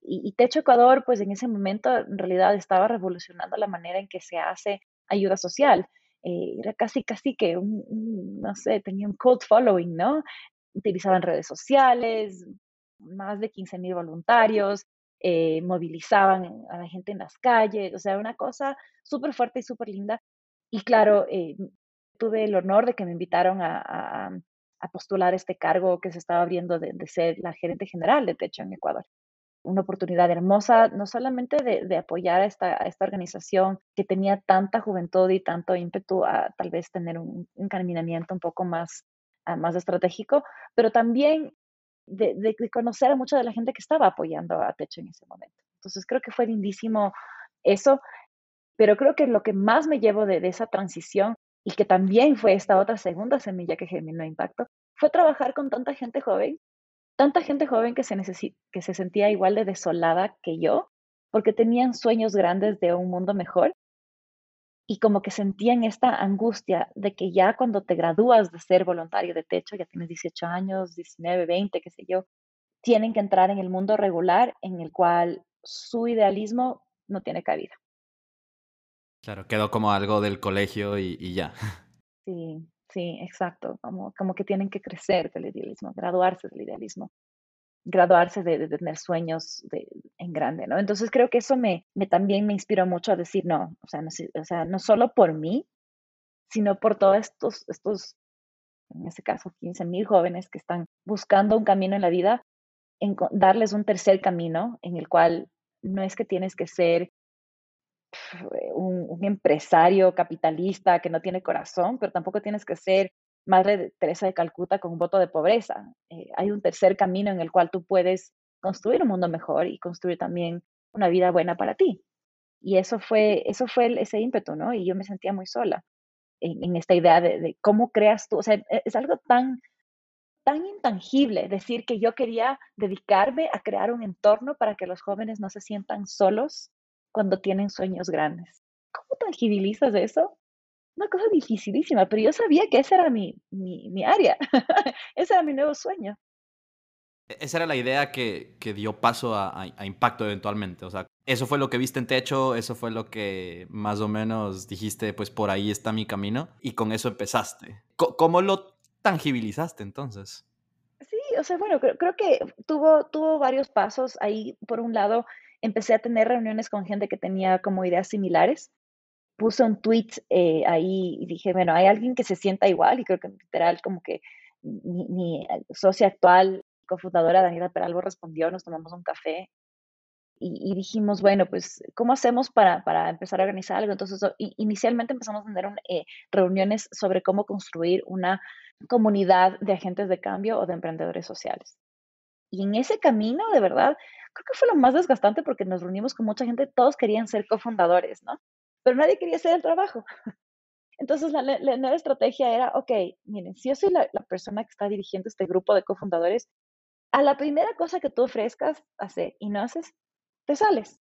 Y, Techo Ecuador, pues en ese momento en realidad estaba revolucionando la manera en que se hace ayuda social. Eh, era casi, casi que un, no sé, tenía un cult following, ¿no? Utilizaban redes sociales, más de 15 mil voluntarios, eh, movilizaban a la gente en las calles, o sea, una cosa súper fuerte y súper linda. Y claro, eh, tuve el honor de que me invitaron a, postular este cargo que se estaba abriendo de, ser la gerente general de Techo en Ecuador. Una oportunidad hermosa, no solamente de, apoyar a esta, esta, organización que tenía tanta juventud y tanto ímpetu a tal vez tener un encaminamiento un poco más, más estratégico, pero también de, conocer a mucha de la gente que estaba apoyando a Techo en ese momento. Entonces creo que fue lindísimo eso, pero creo que lo que más me llevo de, esa transición y que también fue esta otra segunda semilla que generó impacto, fue trabajar con tanta gente joven, tanta gente joven que se, que se sentía igual de desolada que yo, porque tenían sueños grandes de un mundo mejor y como que sentían esta angustia de que ya cuando te gradúas de ser voluntario de techo, ya tienes 18 años, 19, 20, qué sé yo, tienen que entrar en el mundo regular en el cual su idealismo no tiene cabida. Claro, quedó como algo del colegio y, ya. Sí, sí, exacto, como, como que tienen que crecer del idealismo, graduarse del idealismo graduarse de, tener sueños en grande, ¿no? Entonces creo que eso me, me también me inspiró mucho a decir, no, o sea, no, o sea, no solo por mí, sino por todos estos, estos, en este caso, 15 mil jóvenes que están buscando un camino en la vida, en, darles un tercer camino en el cual no es que tienes que ser un, un, empresario capitalista que no tiene corazón, pero tampoco tienes que ser Madre Teresa de Calcuta con un voto de pobreza. Eh, hay un tercer camino en el cual tú puedes construir un mundo mejor y construir también una vida buena para ti. Y eso fue, eso fue ese ímpetu, ¿no? Y yo me sentía muy sola en, esta idea de, cómo creas tú. O sea, e, es algo tan, tan intangible decir que yo quería dedicarme a crear un entorno para que los jóvenes no se sientan solos cuando tienen sueños grandes. ¿Cómo tangibilizas eso? una cosa dificilísima, pero yo sabía que esa era mi, mi, área, ese era mi nuevo sueño. E-, esa era la idea que, que dio paso a, a, impacto eventualmente, o sea, eso fue lo que viste en techo, eso fue lo que más o menos dijiste, pues por ahí está mi camino, y con eso empezaste. ¿Cómo lo tangibilizaste entonces? Sí, o sea, bueno, creo, creo que tuvo, tuvo varios pasos ahí. Por un lado, empecé a tener reuniones con gente que tenía como ideas similares puse un tweet eh, ahí y dije, bueno, hay alguien que se sienta igual y creo que literal como que mi, socia actual, cofundadora Daniela Peralvo respondió, nos tomamos un café y, dijimos, bueno, pues, ¿cómo hacemos para, para, empezar a organizar algo? Entonces, inicialmente empezamos a tener eh, reuniones sobre cómo construir una comunidad de agentes de cambio o de emprendedores sociales. Y en ese camino, de verdad, creo que fue lo más desgastante porque nos reunimos con mucha gente, todos querían ser cofundadores, ¿no? pero nadie quería hacer el trabajo. Entonces la, nueva estrategia era, ok, miren, si yo soy la, persona que está dirigiendo este grupo de cofundadores, a la primera cosa que tú ofrezcas hacer y no haces, te sales.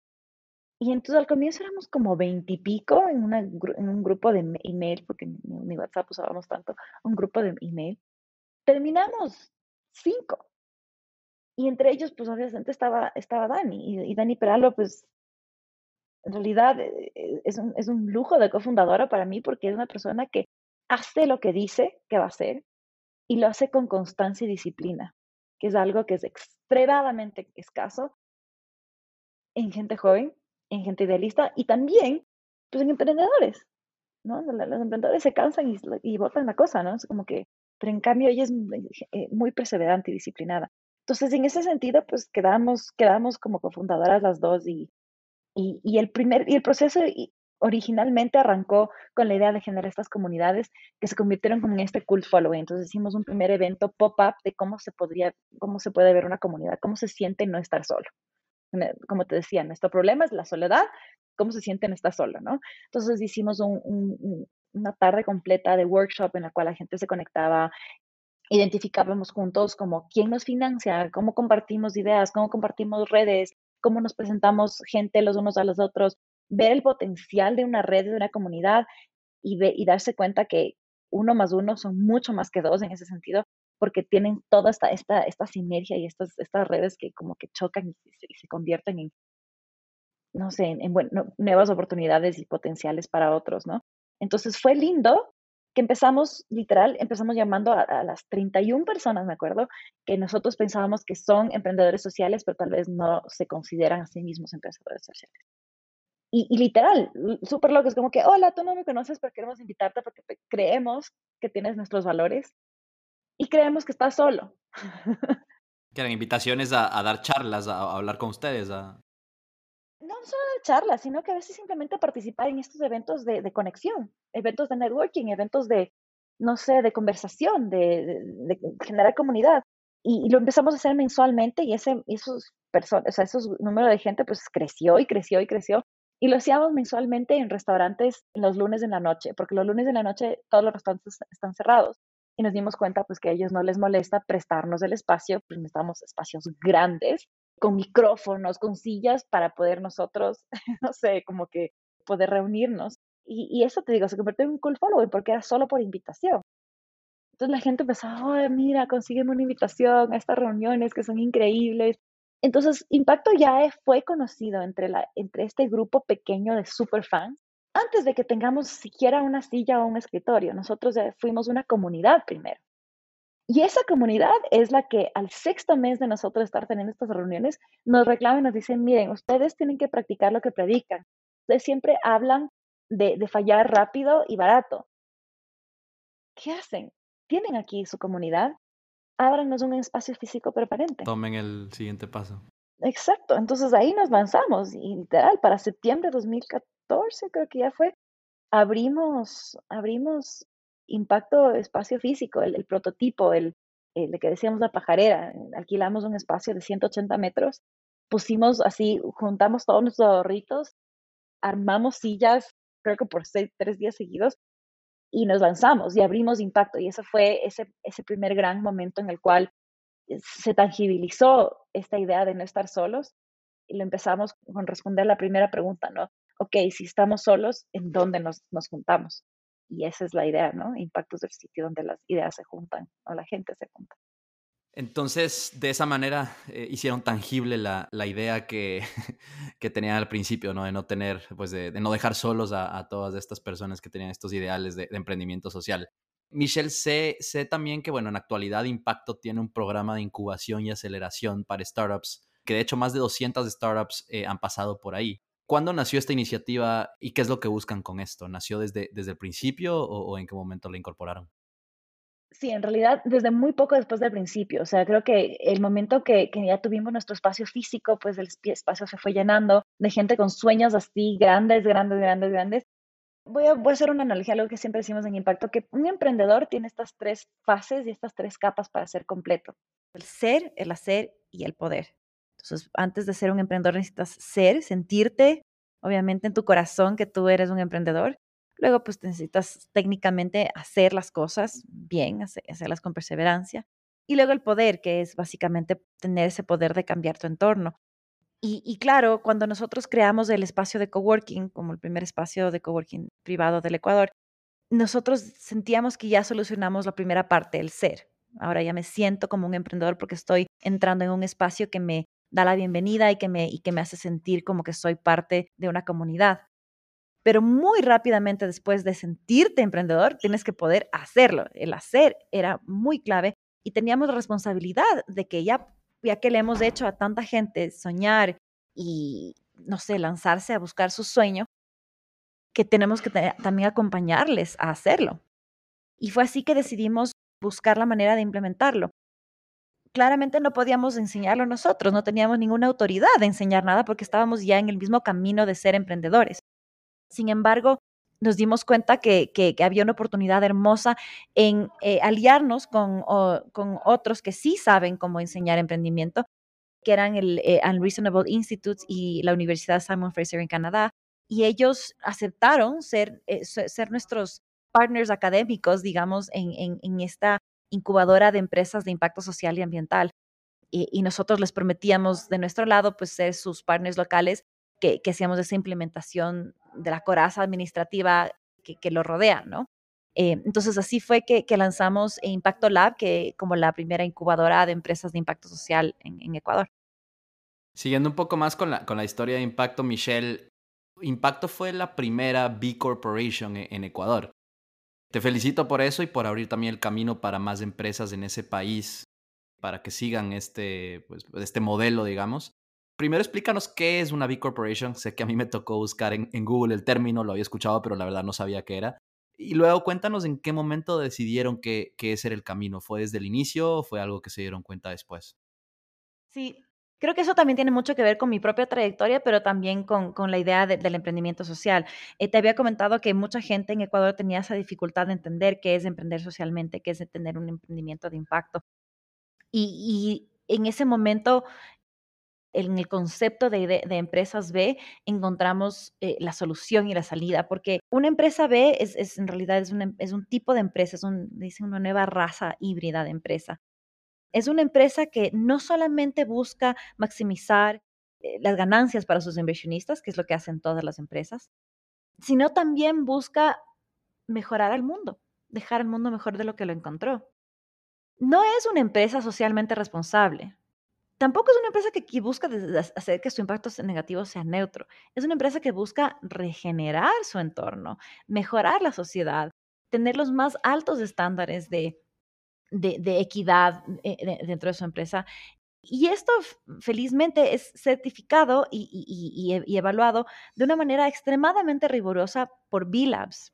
Y entonces al comienzo éramos como veintipico en, en un grupo de email, porque ni WhatsApp usábamos tanto, un grupo de email. Terminamos cinco. Y entre ellos, pues obviamente estaba, estaba Dani. Y, y Dani Peralo, pues en realidad eh, eh, es un, es un lujo de cofundadora para mí porque es una persona que hace lo que dice que va a hacer y lo hace con constancia y disciplina, que es algo que es extremadamente escaso en gente joven, en gente idealista y también pues, en emprendedores. ¿no? Los emprendedores se cansan y, y botan la cosa, ¿no? Es como que, pero en cambio ella es eh, muy perseverante y disciplinada. Entonces, en ese sentido, pues quedamos, quedamos como cofundadoras las dos y, y, el, primer, y el proceso originalmente arrancó con la idea de generar estas comunidades que se convirtieron como en este cult following. Entonces hicimos un primer evento pop-up de cómo se podría, cómo se puede ver una comunidad, cómo se siente no estar solo. Como te decía, nuestro problema es la soledad, cómo se siente no estar solo, ¿no? Entonces hicimos una tarde completa de workshop en la cual la gente se conectaba, identificábamos juntos como quién nos financia, cómo compartimos ideas, cómo compartimos redes, cómo nos presentamos gente los unos a los otros, ver el potencial de una red, de una comunidad y, darse cuenta que uno más uno son mucho más que dos en ese sentido. porque tienen toda esta, esta, esta sinergia y estas, estas redes que como que chocan y se, convierten en, no sé, en, nuevas oportunidades y potenciales para otros, ¿no? Entonces fue lindo que empezamos, literal, empezamos llamando a, a, las 31 personas, me acuerdo, que nosotros pensábamos que son emprendedores sociales, pero tal vez no se consideran a sí mismos emprendedores sociales. Y, literal, súper loco, es como que, hola, tú no me conoces, pero queremos invitarte porque creemos que tienes nuestros valores y creemos que estás solo. Que eran invitaciones a, dar charlas, a, hablar con ustedes. A... No solo charlas, sino que a veces simplemente participar en estos eventos de, conexión, eventos de networking, eventos de, no sé, de conversación, de, generar comunidad. Y, lo empezamos a hacer mensualmente y ese, esos personas, o sea, esos números de gente pues creció y creció y creció. Y lo hacíamos mensualmente en restaurantes los lunes en la noche, porque los lunes en la noche todos los restaurantes están cerrados. Y nos dimos cuenta pues que a ellos no les molesta prestarnos el espacio, pues necesitamos espacios grandes, con micrófonos, con sillas para poder nosotros, no sé, como que poder reunirnos. Y, eso te digo, se convirtió en un cool following porque era solo por invitación. Entonces la gente empezaba, oh, mira, consígueme una invitación a estas reuniones que son increíbles. Entonces, Impacto ya fue conocido entre, entre este grupo pequeño de superfans antes de que tengamos siquiera una silla o un escritorio. Nosotros fuimos una comunidad primero. Y esa comunidad es la que al sexto mes de nosotros estar teniendo estas reuniones nos reclaman y nos dicen, miren, ustedes tienen que practicar lo que predican. Ustedes siempre hablan de, de fallar rápido y barato. ¿Qué hacen? Tienen aquí su comunidad, ábranos un espacio físico permanente. Tomen el siguiente paso. Exacto, entonces ahí nos lanzamos y literal, para septiembre de 2014 creo que ya fue, abrimos, abrimos Impacto Espacio Físico, el, prototipo, el, el, que decíamos la pajarera, alquilamos un espacio de 180 metros, pusimos así, juntamos todos nuestros ahorritos, armamos sillas, creo que por seis, tres días seguidos, y nos lanzamos y abrimos impacto. Y eso fue ese, ese primer gran momento en el cual se tangibilizó esta idea de no estar solos y lo empezamos con responder la primera pregunta, ¿no? Ok, si estamos solos, ¿en dónde nos, nos juntamos? Y esa es la idea, ¿no? Impactos del sitio donde las ideas se juntan o la gente se junta. Entonces, de esa manera eh, hicieron tangible la, idea que, que, tenían al principio, ¿no? De no tener, pues de, no dejar solos a, todas estas personas que tenían estos ideales de, emprendimiento social. Michelle, sé, sé, también que, bueno, en actualidad Impacto tiene un programa de incubación y aceleración para startups, que de hecho más de 200 startups eh, han pasado por ahí. ¿Cuándo nació esta iniciativa y qué es lo que buscan con esto? ¿Nació desde, desde el principio o en qué momento la incorporaron? Sí, en realidad desde muy poco después del principio, o sea, creo que el momento que, ya tuvimos nuestro espacio físico, pues el espacio se fue llenando de gente con sueños así grandes, grandes, grandes, grandes. Voy a, voy a hacer una analogía, algo que siempre decimos en Impacto, que un emprendedor tiene estas tres fases y estas tres capas para ser completo. El ser, el hacer y el poder. Entonces, antes de ser un emprendedor necesitas ser, sentirte, obviamente en tu corazón que tú eres un emprendedor, Luego, pues necesitas técnicamente hacer las cosas bien, hacerlas con perseverancia. Y luego el poder, que es básicamente tener ese poder de cambiar tu entorno. Y, claro, cuando nosotros creamos el espacio de coworking, como el primer espacio de coworking privado del Ecuador, nosotros sentíamos que ya solucionamos la primera parte, el ser. Ahora ya me siento como un emprendedor porque estoy entrando en un espacio que me da la bienvenida y que me, y que me hace sentir como que soy parte de una comunidad pero muy rápidamente después de sentirte emprendedor, tienes que poder hacerlo. El hacer era muy clave y teníamos la responsabilidad de que ya, ya que le hemos hecho a tanta gente soñar y, no sé, lanzarse a buscar su sueño, que tenemos que también acompañarles a hacerlo. Y fue así que decidimos buscar la manera de implementarlo. Claramente no podíamos enseñarlo nosotros, no teníamos ninguna autoridad de enseñar nada porque estábamos ya en el mismo camino de ser emprendedores. Sin embargo, nos dimos cuenta que, había una oportunidad hermosa en eh, aliarnos con, otros que sí saben cómo enseñar emprendimiento, que eran el eh, Unreasonable Institute y la Universidad Simon Fraser en Canadá. Y ellos aceptaron ser, eh, nuestros partners académicos, digamos, en, esta incubadora de empresas de impacto social y ambiental. Y, nosotros les prometíamos de nuestro lado, pues, ser sus partners locales que, hacíamos esa implementación de la coraza administrativa que, lo rodea, ¿no? Eh, entonces así fue que, lanzamos Impacto Lab, que como la primera incubadora de empresas de impacto social en, Ecuador. Siguiendo un poco más con la, con la historia de Impacto, Michelle, Impacto fue la primera B Corporation e, en, Ecuador. Te felicito por eso y por abrir también el camino para más empresas en ese país para que sigan este, pues, este modelo, digamos. Primero explícanos qué es una B Corporation. Sé que a mí me tocó buscar en, Google el término, lo había escuchado, pero la verdad no sabía qué era. Y luego cuéntanos en qué momento decidieron que, que ese era el camino. ¿Fue desde el inicio o fue algo que se dieron cuenta después? Sí, creo que eso también tiene mucho que ver con mi propia trayectoria, pero también con, con la idea del emprendimiento social. Eh, te había comentado que mucha gente en Ecuador tenía esa dificultad de entender qué es emprender socialmente, qué es tener un emprendimiento de impacto. Y, y en ese momento en el concepto de, empresas B encontramos eh, la solución y la salida, porque una empresa B es, en realidad es, es, un tipo de empresa, es un, una nueva raza híbrida de empresa. Es una empresa que no solamente busca maximizar eh, las ganancias para sus inversionistas, que es lo que hacen todas las empresas, sino también busca mejorar al mundo, dejar el mundo mejor de lo que lo encontró. No es una empresa socialmente responsable, Tampoco es una empresa que, busca hacer que su impacto negativo sea neutro. Es una empresa que busca regenerar su entorno, mejorar la sociedad, tener los más altos estándares de, equidad eh, dentro de su empresa. Y esto felizmente es certificado y, y, evaluado de una manera extremadamente rigurosa por B-Labs.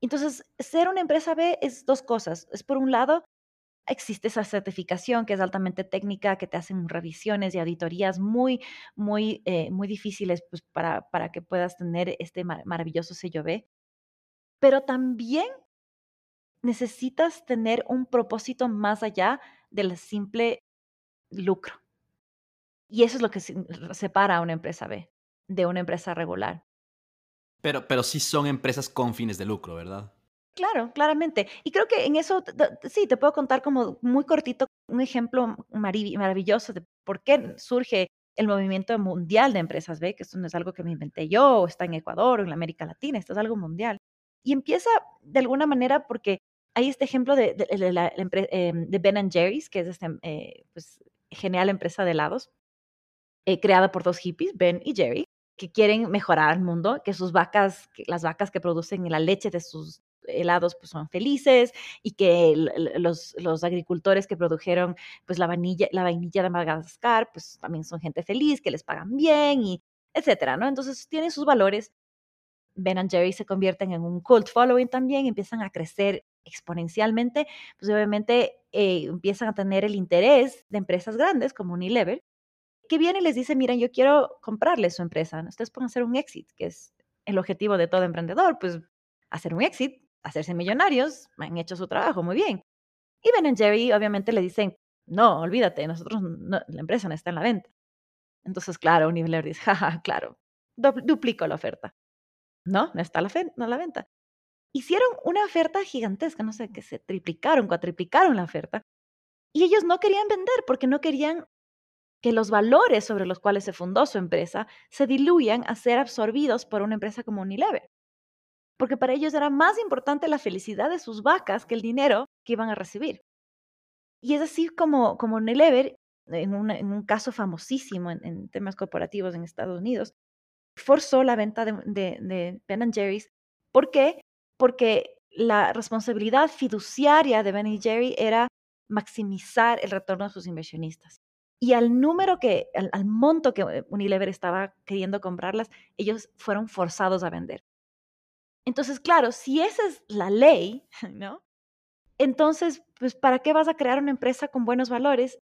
Entonces, ser una empresa B es dos cosas. Es por un lado existe esa certificación que es altamente técnica, que te hacen revisiones y auditorías muy, muy, eh, muy difíciles pues, para, para que puedas tener este maravilloso sello B. Pero también necesitas tener un propósito más allá del simple lucro. Y eso es lo que separa a una empresa B de una empresa regular. Pero, pero sí son empresas con fines de lucro, ¿verdad? Claro, claramente. Y creo que en eso, sí, te puedo contar como muy cortito un ejemplo maravilloso de por qué surge el movimiento mundial de empresas B, que esto no es algo que me inventé yo, o está en Ecuador o en América Latina, esto es algo mundial. Y empieza de alguna manera porque hay este ejemplo de, de, em, Ben Jerry's, que es esta eh, pues, genial empresa de helados, eh, creada por dos hippies, Ben y Jerry, que quieren mejorar el mundo, que sus vacas, las vacas que producen la leche de sus helados pues son felices y que los, los, agricultores que produjeron pues la vainilla, la vainilla de Madagascar pues también son gente feliz, que les pagan bien y etcétera, ¿no? Entonces tienen sus valores. Ben and Jerry se convierten en un cult following también, empiezan a crecer exponencialmente, pues obviamente eh, empiezan a tener el interés de empresas grandes como Unilever, que viene y les dice, miren, yo quiero comprarles su empresa, ustedes pueden hacer un exit, que es el objetivo de todo emprendedor, pues hacer un exit, hacerse millonarios, han hecho su trabajo muy bien. Y Ben Jerry obviamente le dicen, no, olvídate, nosotros, la empresa no está en la venta. Entonces, claro, Unilever dice, jaja, claro, duplico la oferta. No, no está la, no la venta. Hicieron una oferta gigantesca, no sé, que se triplicaron, cuatriplicaron la oferta. Y ellos no querían vender porque no querían que los valores sobre los cuales se fundó su empresa se diluyan a ser absorbidos por una empresa como Unilever porque para ellos era más importante la felicidad de sus vacas que el dinero que iban a recibir. Y es así como, como Unilever, en, un caso famosísimo en, temas corporativos en Estados Unidos, forzó la venta de, de, Ben Jerry's. ¿Por qué? Porque la responsabilidad fiduciaria de Ben Jerry era maximizar el retorno de sus inversionistas. Y al número que, al monto que Unilever estaba queriendo comprarlas, ellos fueron forzados a vender. Entonces, claro, si esa es la ley, ¿no? Entonces, pues, ¿para qué vas a crear una empresa con buenos valores?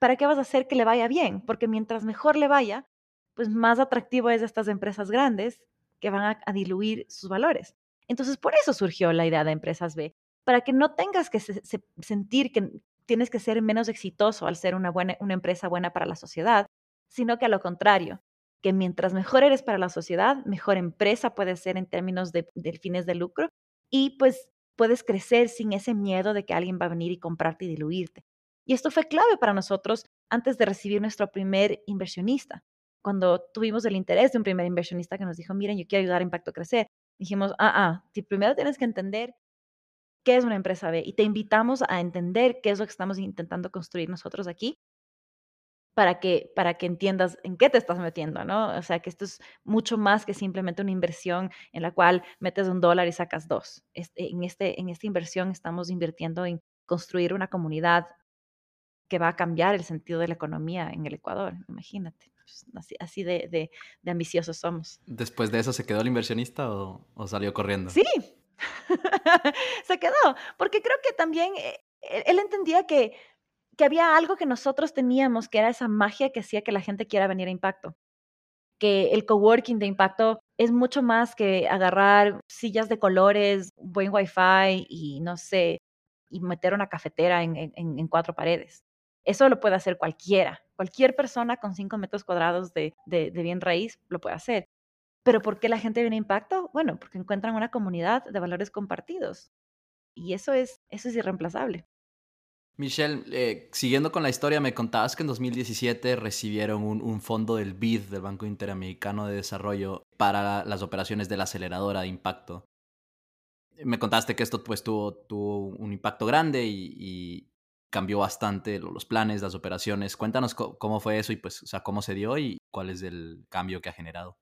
¿Para qué vas a hacer que le vaya bien? Porque mientras mejor le vaya, pues más atractivo es de estas empresas grandes que van a, diluir sus valores. Entonces, por eso surgió la idea de empresas B, para que no tengas que sentir que tienes que ser menos exitoso al ser una, buena, una empresa buena para la sociedad, sino que a lo contrario, que mientras mejor eres para la sociedad, mejor empresa puedes ser en términos de, fines de lucro y pues puedes crecer sin ese miedo de que alguien va a venir y comprarte y diluirte. Y esto fue clave para nosotros antes de recibir nuestro primer inversionista. Cuando tuvimos el interés de un primer inversionista que nos dijo, miren, yo quiero ayudar a Impacto crecer, dijimos, ah, ah, primero tienes que entender qué es una empresa B y te invitamos a entender qué es lo que estamos intentando construir nosotros aquí para que, para que entiendas en qué te estás metiendo, ¿no? O sea, que esto es mucho más que simplemente una inversión en la cual metes un dólar y sacas dos. Este, en, este, en esta inversión estamos invirtiendo en construir una comunidad que va a cambiar el sentido de la economía en el Ecuador, imagínate. Pues, así, así de, de, de, ambiciosos somos. ¿Después de eso se quedó el inversionista o, o salió corriendo? Sí, se quedó, porque creo que también eh, él entendía que que había algo que nosotros teníamos, que era esa magia que hacía que la gente quiera venir a Impacto. Que el coworking de Impacto es mucho más que agarrar sillas de colores, buen wifi y no sé, y meter una cafetera en, en, en cuatro paredes. Eso lo puede hacer cualquiera. Cualquier persona con cinco metros cuadrados de, de, bien raíz lo puede hacer. Pero ¿por qué la gente viene a Impacto? Bueno, porque encuentran una comunidad de valores compartidos. Y eso es, eso es irreemplazable. Michelle, eh, siguiendo con la historia, me contabas que en 2017 recibieron un, fondo del BID, del Banco Interamericano de Desarrollo, para las operaciones de la aceleradora de impacto. Me contaste que esto pues tuvo, tuvo un impacto grande y, cambió bastante los planes, las operaciones. Cuéntanos cómo fue eso y pues, o sea, cómo se dio y cuál es el cambio que ha generado.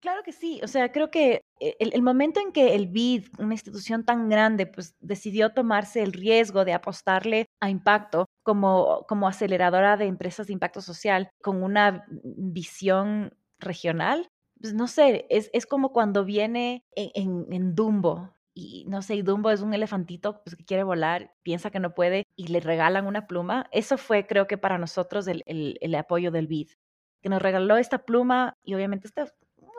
Claro que sí, o sea, creo que e, el, momento en que el BID, una institución tan grande, pues decidió tomarse el riesgo de apostarle a impacto como, como aceleradora de empresas de impacto social con una visión regional, pues no sé, es, es como cuando viene en, en, en Dumbo, y no sé, y Dumbo es un elefantito pues, que quiere volar, piensa que no puede y le regalan una pluma. Eso fue, creo que para nosotros, el, el, el apoyo del BID, que nos regaló esta pluma y obviamente esta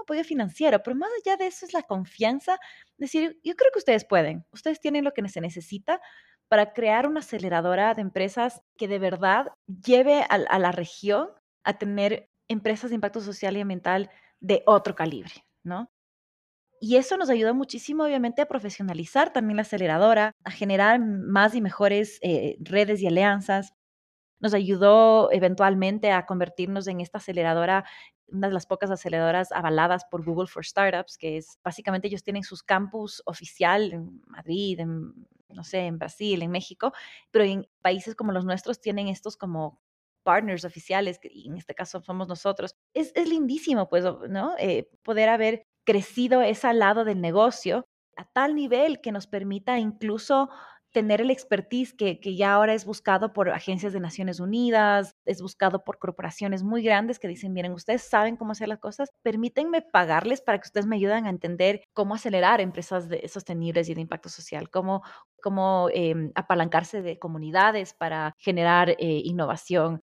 apoyo financiero, pero más allá de eso es la confianza, decir, yo creo que ustedes pueden, ustedes tienen lo que se necesita para crear una aceleradora de empresas que de verdad lleve a la región a tener empresas de impacto social y ambiental de otro calibre, ¿no? Y eso nos ayuda muchísimo, obviamente, a profesionalizar también la aceleradora, a generar más y mejores eh, redes y alianzas. Nos ayudó eventualmente a convertirnos en esta aceleradora una de las pocas aceleradoras avaladas por Google for Startups, que es básicamente ellos tienen sus campus oficial en Madrid, en, no sé, en Brasil, en México, pero en países como los nuestros tienen estos como partners oficiales, que en este caso somos nosotros. Es, es lindísimo, pues, ¿no? Eh, poder haber crecido ese lado del negocio a tal nivel que nos permita incluso tener el expertise que, que, ya ahora es buscado por agencias de Naciones Unidas, es buscado por corporaciones muy grandes que dicen, miren, ustedes saben cómo hacer las cosas, permítanme pagarles para que ustedes me ayuden a entender cómo acelerar empresas de, sostenibles y de impacto social, cómo, cómo eh, apalancarse de comunidades para generar eh, innovación,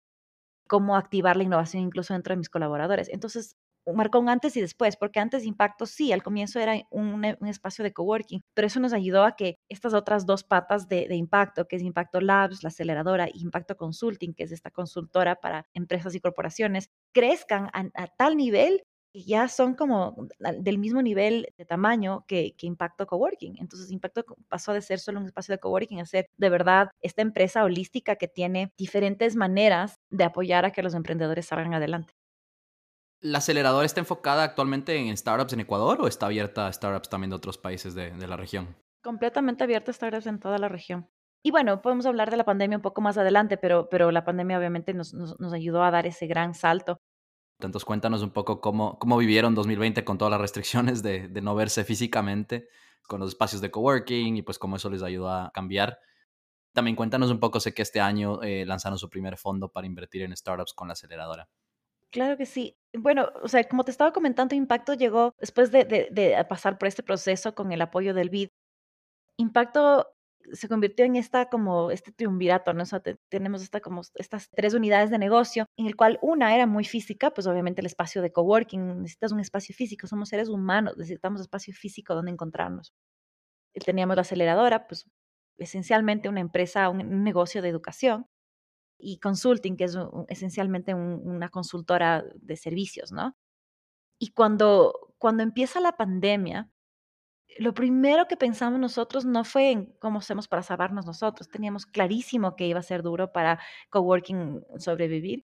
cómo activar la innovación incluso dentro de mis colaboradores. Entonces, marcó un antes y después, porque antes Impacto sí, al comienzo era un, un, espacio de coworking, pero eso nos ayudó a que estas otras dos patas de, de, Impacto, que es Impacto Labs, la aceleradora, y Impacto Consulting, que es esta consultora para empresas y corporaciones, crezcan a, a tal nivel que ya son como del mismo nivel de tamaño que, que, Impacto Coworking. Entonces, Impacto pasó de ser solo un espacio de coworking a ser de verdad esta empresa holística que tiene diferentes maneras de apoyar a que los emprendedores salgan adelante. ¿La aceleradora está enfocada actualmente en startups en Ecuador o está abierta a startups también de otros países de, de la región? Completamente abierta a startups en toda la región. Y bueno, podemos hablar de la pandemia un poco más adelante, pero, pero la pandemia obviamente nos, nos, nos ayudó a dar ese gran salto. Entonces cuéntanos un poco cómo, cómo vivieron 2020 con todas las restricciones de, de no verse físicamente, con los espacios de coworking y pues cómo eso les ayudó a cambiar. También cuéntanos un poco, sé que este año eh, lanzaron su primer fondo para invertir en startups con la aceleradora. Claro que sí. Bueno, o sea, como te estaba comentando, Impacto llegó después de, pasar por este proceso con el apoyo del BID. Impacto se convirtió en esta como este triunvirato, ¿no? O sea, te, tenemos esta, como estas tres unidades de negocio, en el cual una era muy física, pues obviamente el espacio de coworking, necesitas un espacio físico, somos seres humanos, necesitamos espacio físico donde encontrarnos. Teníamos la aceleradora, pues esencialmente una empresa, un negocio de educación, y consulting, que es esencialmente un, una consultora de servicios, ¿no? Y cuando, cuando empieza la pandemia, lo primero que pensamos nosotros no fue en cómo hacemos para salvarnos nosotros. Teníamos clarísimo que iba a ser duro para coworking sobrevivir,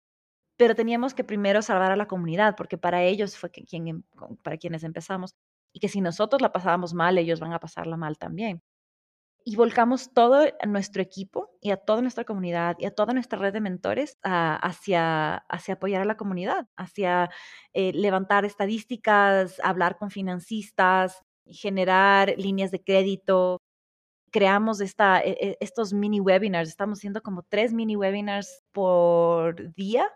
pero teníamos que primero salvar a la comunidad, porque para ellos fue quien, para quienes empezamos. y que si nosotros la pasábamos mal, ellos van a pasarla mal también. Y volcamos todo nuestro equipo y a toda nuestra comunidad y a toda nuestra red de mentores hacia, hacia apoyar a la comunidad, hacia eh, levantar estadísticas, hablar con financistas, generar líneas de crédito. Creamos esta, e, e, estos mini webinars, estamos haciendo como tres mini webinars por día,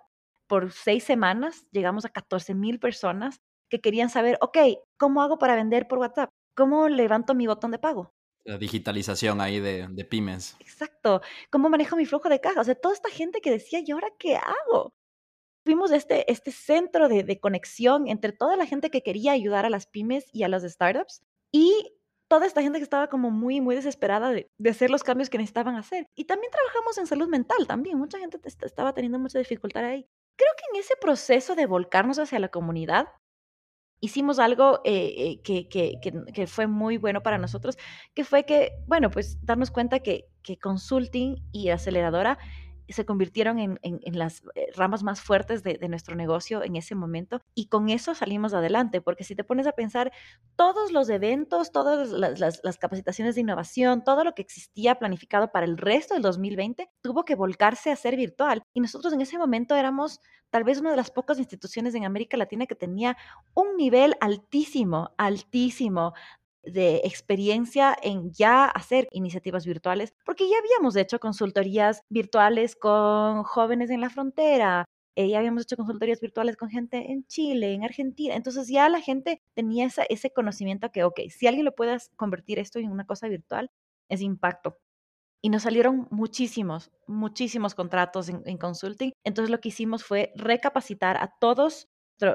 por seis semanas, llegamos a 14 mil personas que querían saber, ok, ¿cómo hago para vender por WhatsApp? ¿Cómo levanto mi botón de pago? La digitalización ahí de, de pymes. Exacto. ¿Cómo manejo mi flujo de caja? O sea, toda esta gente que decía, ¿y ahora qué hago? Fuimos este, este centro de, de conexión entre toda la gente que quería ayudar a las pymes y a las startups y toda esta gente que estaba como muy, muy desesperada de, de, hacer los cambios que necesitaban hacer. Y también trabajamos en salud mental, también. Mucha gente estaba teniendo mucha dificultad ahí. Creo que en ese proceso de volcarnos hacia la comunidad, hicimos algo eh, eh, que, que, que, fue muy bueno para nosotros, que fue que, bueno, pues darnos cuenta que, que consulting y aceleradora se convirtieron en, las eh, ramas más fuertes de, nuestro negocio en ese momento y con eso salimos adelante, porque si te pones a pensar, todos los eventos, todas las, las, las, capacitaciones de innovación, todo lo que existía planificado para el resto del 2020, tuvo que volcarse a ser virtual y nosotros en ese momento éramos tal vez una de las pocas instituciones en América Latina que tenía un nivel altísimo, altísimo de experiencia en ya hacer iniciativas virtuales, porque ya habíamos hecho consultorías virtuales con jóvenes en la frontera, eh, ya habíamos hecho consultorías virtuales con gente en Chile, en Argentina, entonces ya la gente tenía ese conocimiento que, ok, si alguien lo puede convertir esto en una cosa virtual, es impacto. Y nos salieron muchísimos, muchísimos contratos en, en consulting. Entonces lo que hicimos fue recapacitar a todos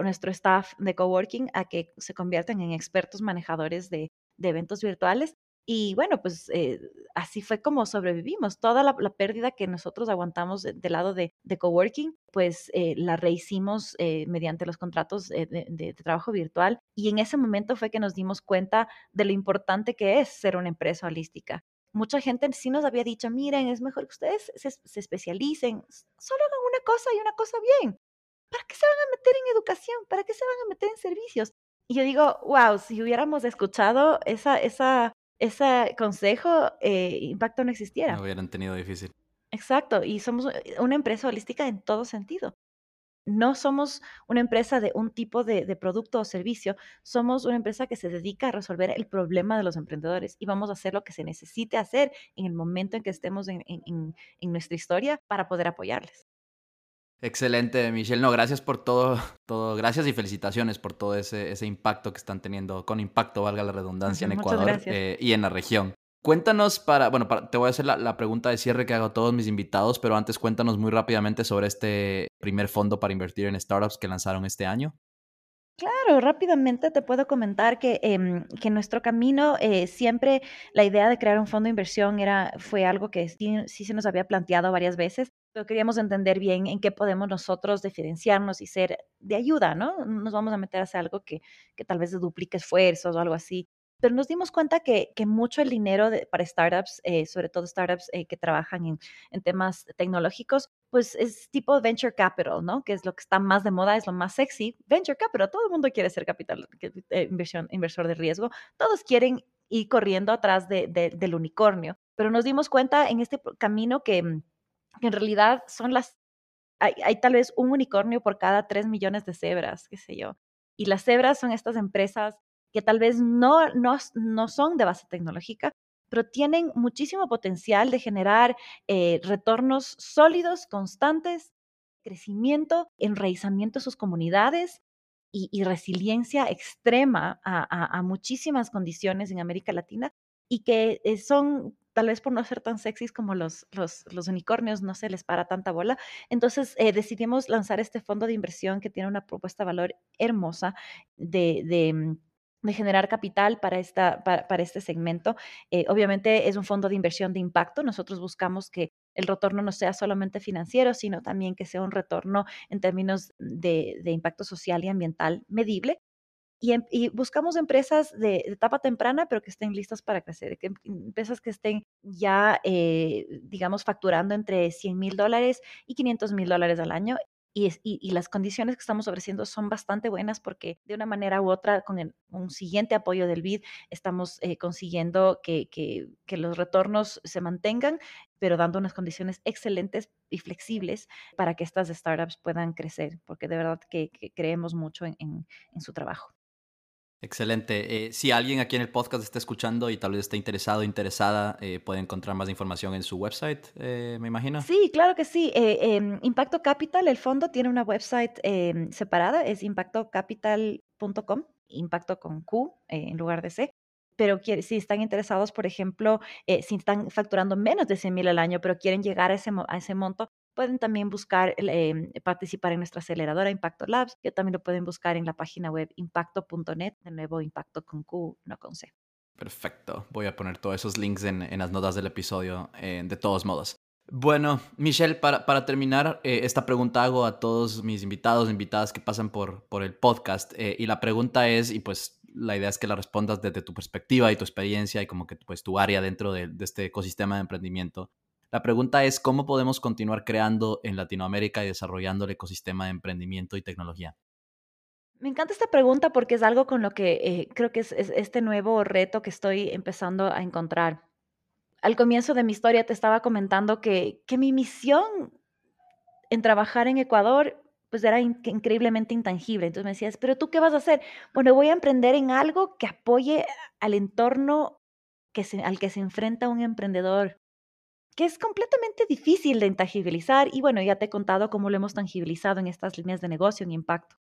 nuestro staff de coworking a que se conviertan en expertos manejadores de, eventos virtuales. Y bueno, pues eh, así fue como sobrevivimos. Toda la, pérdida que nosotros aguantamos del de lado de, de, coworking, pues eh, la rehicimos eh, mediante los contratos de, trabajo virtual. Y en ese momento fue que nos dimos cuenta de lo importante que es ser una empresa holística. Mucha gente sí nos había dicho, miren, es mejor que ustedes se especialicen, solo hagan una cosa y una cosa bien. ¿Para qué se van a meter en educación? ¿Para qué se van a meter en servicios? Y yo digo, wow, si hubiéramos escuchado esa, esa, ese consejo, eh, Impacto no existiera. No hubieran tenido difícil. Exacto, y somos eh, una empresa holística en todo sentido. No somos una empresa de un tipo de, de, producto o servicio, somos una empresa que se dedica a resolver el problema de los emprendedores y vamos a hacer lo que se necesite hacer en el momento en que estemos en, en, en nuestra historia para poder apoyarles. Excelente, Michelle. No, gracias por todo, todo, gracias y felicitaciones por todo ese, ese impacto que están teniendo, con impacto, valga la redundancia, en Ecuador eh, y en la región. Cuéntanos para, bueno, te voy a hacer la, la, pregunta de cierre que hago a todos mis invitados, pero antes cuéntanos muy rápidamente sobre este primer fondo para invertir en startups que lanzaron este año. Claro, rápidamente te puedo comentar que, eh, que nuestro camino eh, siempre la idea de crear un fondo de inversión era, fue algo que sí, sí, se nos había planteado varias veces, pero queríamos entender bien en qué podemos nosotros diferenciarnos y ser de ayuda, ¿no? Nos vamos a meter a hacer algo que, que tal vez duplique esfuerzos o algo así pero nos dimos cuenta que, mucho el dinero de, para startups, eh, sobre todo startups eh, que trabajan en, temas tecnológicos, pues es tipo venture capital, ¿no? Que es lo que está más de moda, es lo más sexy. Venture capital, todo el mundo quiere ser capital, eh, inversión, inversor de riesgo. Todos quieren ir corriendo atrás de, de, del unicornio, pero nos dimos cuenta en este camino que, que en realidad son las hay, tal vez un unicornio por cada tres millones de cebras, qué sé yo. Y las cebras son estas empresas que tal vez no, no, no son de base tecnológica, pero tienen muchísimo potencial de generar eh, retornos sólidos, constantes, crecimiento, enraizamiento de sus comunidades y, resiliencia extrema a, muchísimas condiciones en América Latina y que eh, son, tal vez por no ser tan sexys como los, los, unicornios, no se les para tanta bola. Entonces eh, decidimos lanzar este fondo de inversión que tiene una propuesta de valor hermosa de, de mm, de generar capital para, esta, para, para este segmento. Eh, obviamente es un fondo de inversión de impacto. Nosotros buscamos que el retorno no sea solamente financiero, sino también que sea un retorno en términos de, de impacto social y ambiental medible. Y, em, y, buscamos empresas de, etapa temprana, pero que estén listas para crecer, que, empresas que estén ya, eh, digamos, facturando entre 100 mil dólares y 500 mil dólares al año y, las condiciones que estamos ofreciendo son bastante buenas porque de una manera u otra, con un siguiente apoyo del BID, estamos eh, consiguiendo que, los retornos se mantengan, pero dando unas condiciones excelentes y flexibles para que estas startups puedan crecer, porque de verdad que, creemos mucho en su trabajo. Excelente. Eh, si alguien aquí en el podcast está escuchando y tal vez está interesado interesada, eh, puede encontrar más información en su website, eh, me imagino. Sí, claro que sí. Em, Impacto Capital, el fondo, tiene una website em, separada, es impactocapital.com, impacto con Q en lugar de C. Pero si están interesados, por ejemplo, si están facturando menos de 100 mil al año, pero quieren llegar a ese, a ese monto, Pueden también buscar, em, participar en nuestra aceleradora Impacto Labs, que también lo pueden buscar en la página web impacto.net, de nuevo impacto con Q, no con C. Perfecto, voy a poner todos esos links en, las notas del episodio, eh, de todos modos. Bueno, Michelle, para, para terminar, eh, esta pregunta hago a todos mis invitados, invitadas que pasan por, por el podcast. Eh, y la pregunta es, y pues la idea es que la respondas desde tu perspectiva y tu experiencia y como que pues tu área dentro de este ecosistema de emprendimiento. La pregunta es cómo podemos continuar creando en Latinoamérica y desarrollando el ecosistema de emprendimiento y tecnología. Me encanta esta pregunta porque es algo con lo que eh, creo que es, este nuevo reto que estoy empezando a encontrar. Al comienzo de mi historia te estaba comentando que, que mi misión en trabajar en Ecuador pues era increíblemente intangible. Entonces me decías, pero tú qué vas a hacer? Bueno, voy a emprender en algo que apoye al entorno que al que se enfrenta un emprendedor que es completamente difícil de intangibilizar y bueno, ya te he contado cómo lo hemos tangibilizado en estas líneas de negocio en impacto.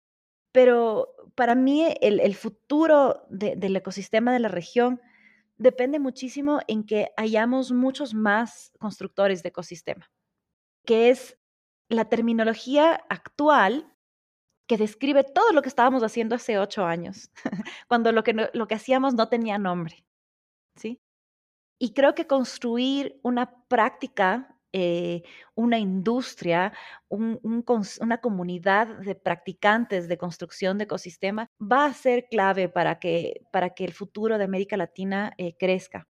Pero para mí el, futuro del ecosistema de la región depende muchísimo en que hayamos muchos más constructores de ecosistema, que es la terminología actual que describe todo lo que estábamos haciendo hace ocho años, cuando lo que, lo que hacíamos no tenía nombre. ¿sí? Y creo que construir una práctica, eh, una industria, una comunidad de practicantes de construcción de ecosistema va a ser clave para que, para que el futuro de América Latina eh, crezca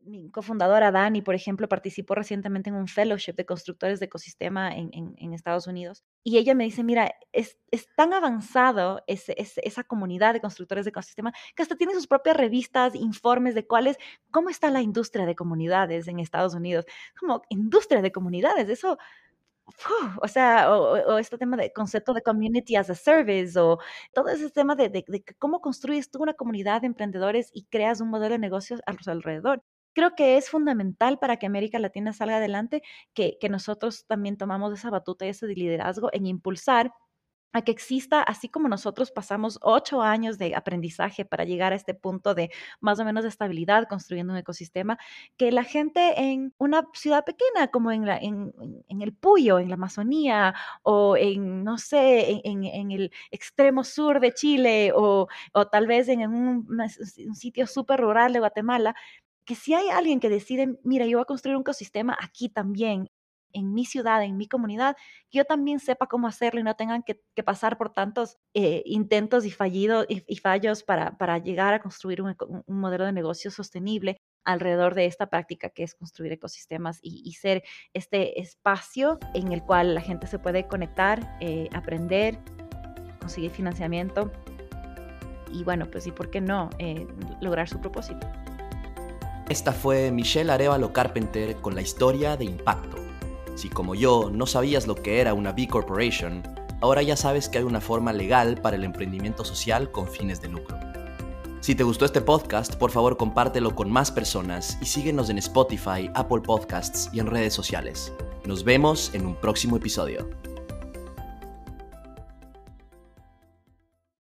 mi cofundadora Dani, por ejemplo, participó recientemente en un fellowship de constructores de ecosistema en, Estados Unidos. Y ella me dice, mira, es, tan avanzado esa comunidad de constructores de ecosistema que hasta tiene sus propias revistas, informes de cuáles, cómo está la industria de comunidades en Estados Unidos. Como industria de comunidades, eso... o sea, o, este tema de concepto de community as a service, o todo ese tema de, de, de cómo construyes tú una comunidad de emprendedores y creas un modelo de negocios a su alrededor creo que es fundamental para que América Latina salga adelante que, nosotros también tomamos esa batuta y ese liderazgo en impulsar a que exista, así como nosotros pasamos ocho años de aprendizaje para llegar a este punto de más o menos de estabilidad construyendo un ecosistema, que la gente en una ciudad pequeña como en, la, en, el Puyo, en la Amazonía, o en, no sé, en, el extremo sur de Chile, o, tal vez en un, un sitio súper rural de Guatemala, que si hay alguien que decide, mira, yo voy a construir un ecosistema aquí también, en mi ciudad, en mi comunidad, que yo también sepa cómo hacerlo y no tengan que, pasar por tantos eh, intentos y, fallidos, y, fallos para, para, llegar a construir un, modelo de negocio sostenible alrededor de esta práctica que es construir ecosistemas y, ser este espacio en el cual la gente se puede conectar, eh, aprender, conseguir financiamiento y bueno, pues y por qué no eh, lograr su propósito. Esta fue Michelle Arevalo Carpenter con la historia de Impacto. Si como yo no sabías lo que era una B Corporation, ahora ya sabes que hay una forma legal para el emprendimiento social con fines de lucro. Si te gustó este podcast, por favor compártelo con más personas y síguenos en Spotify, Apple Podcasts y en redes sociales. Nos vemos en un próximo episodio.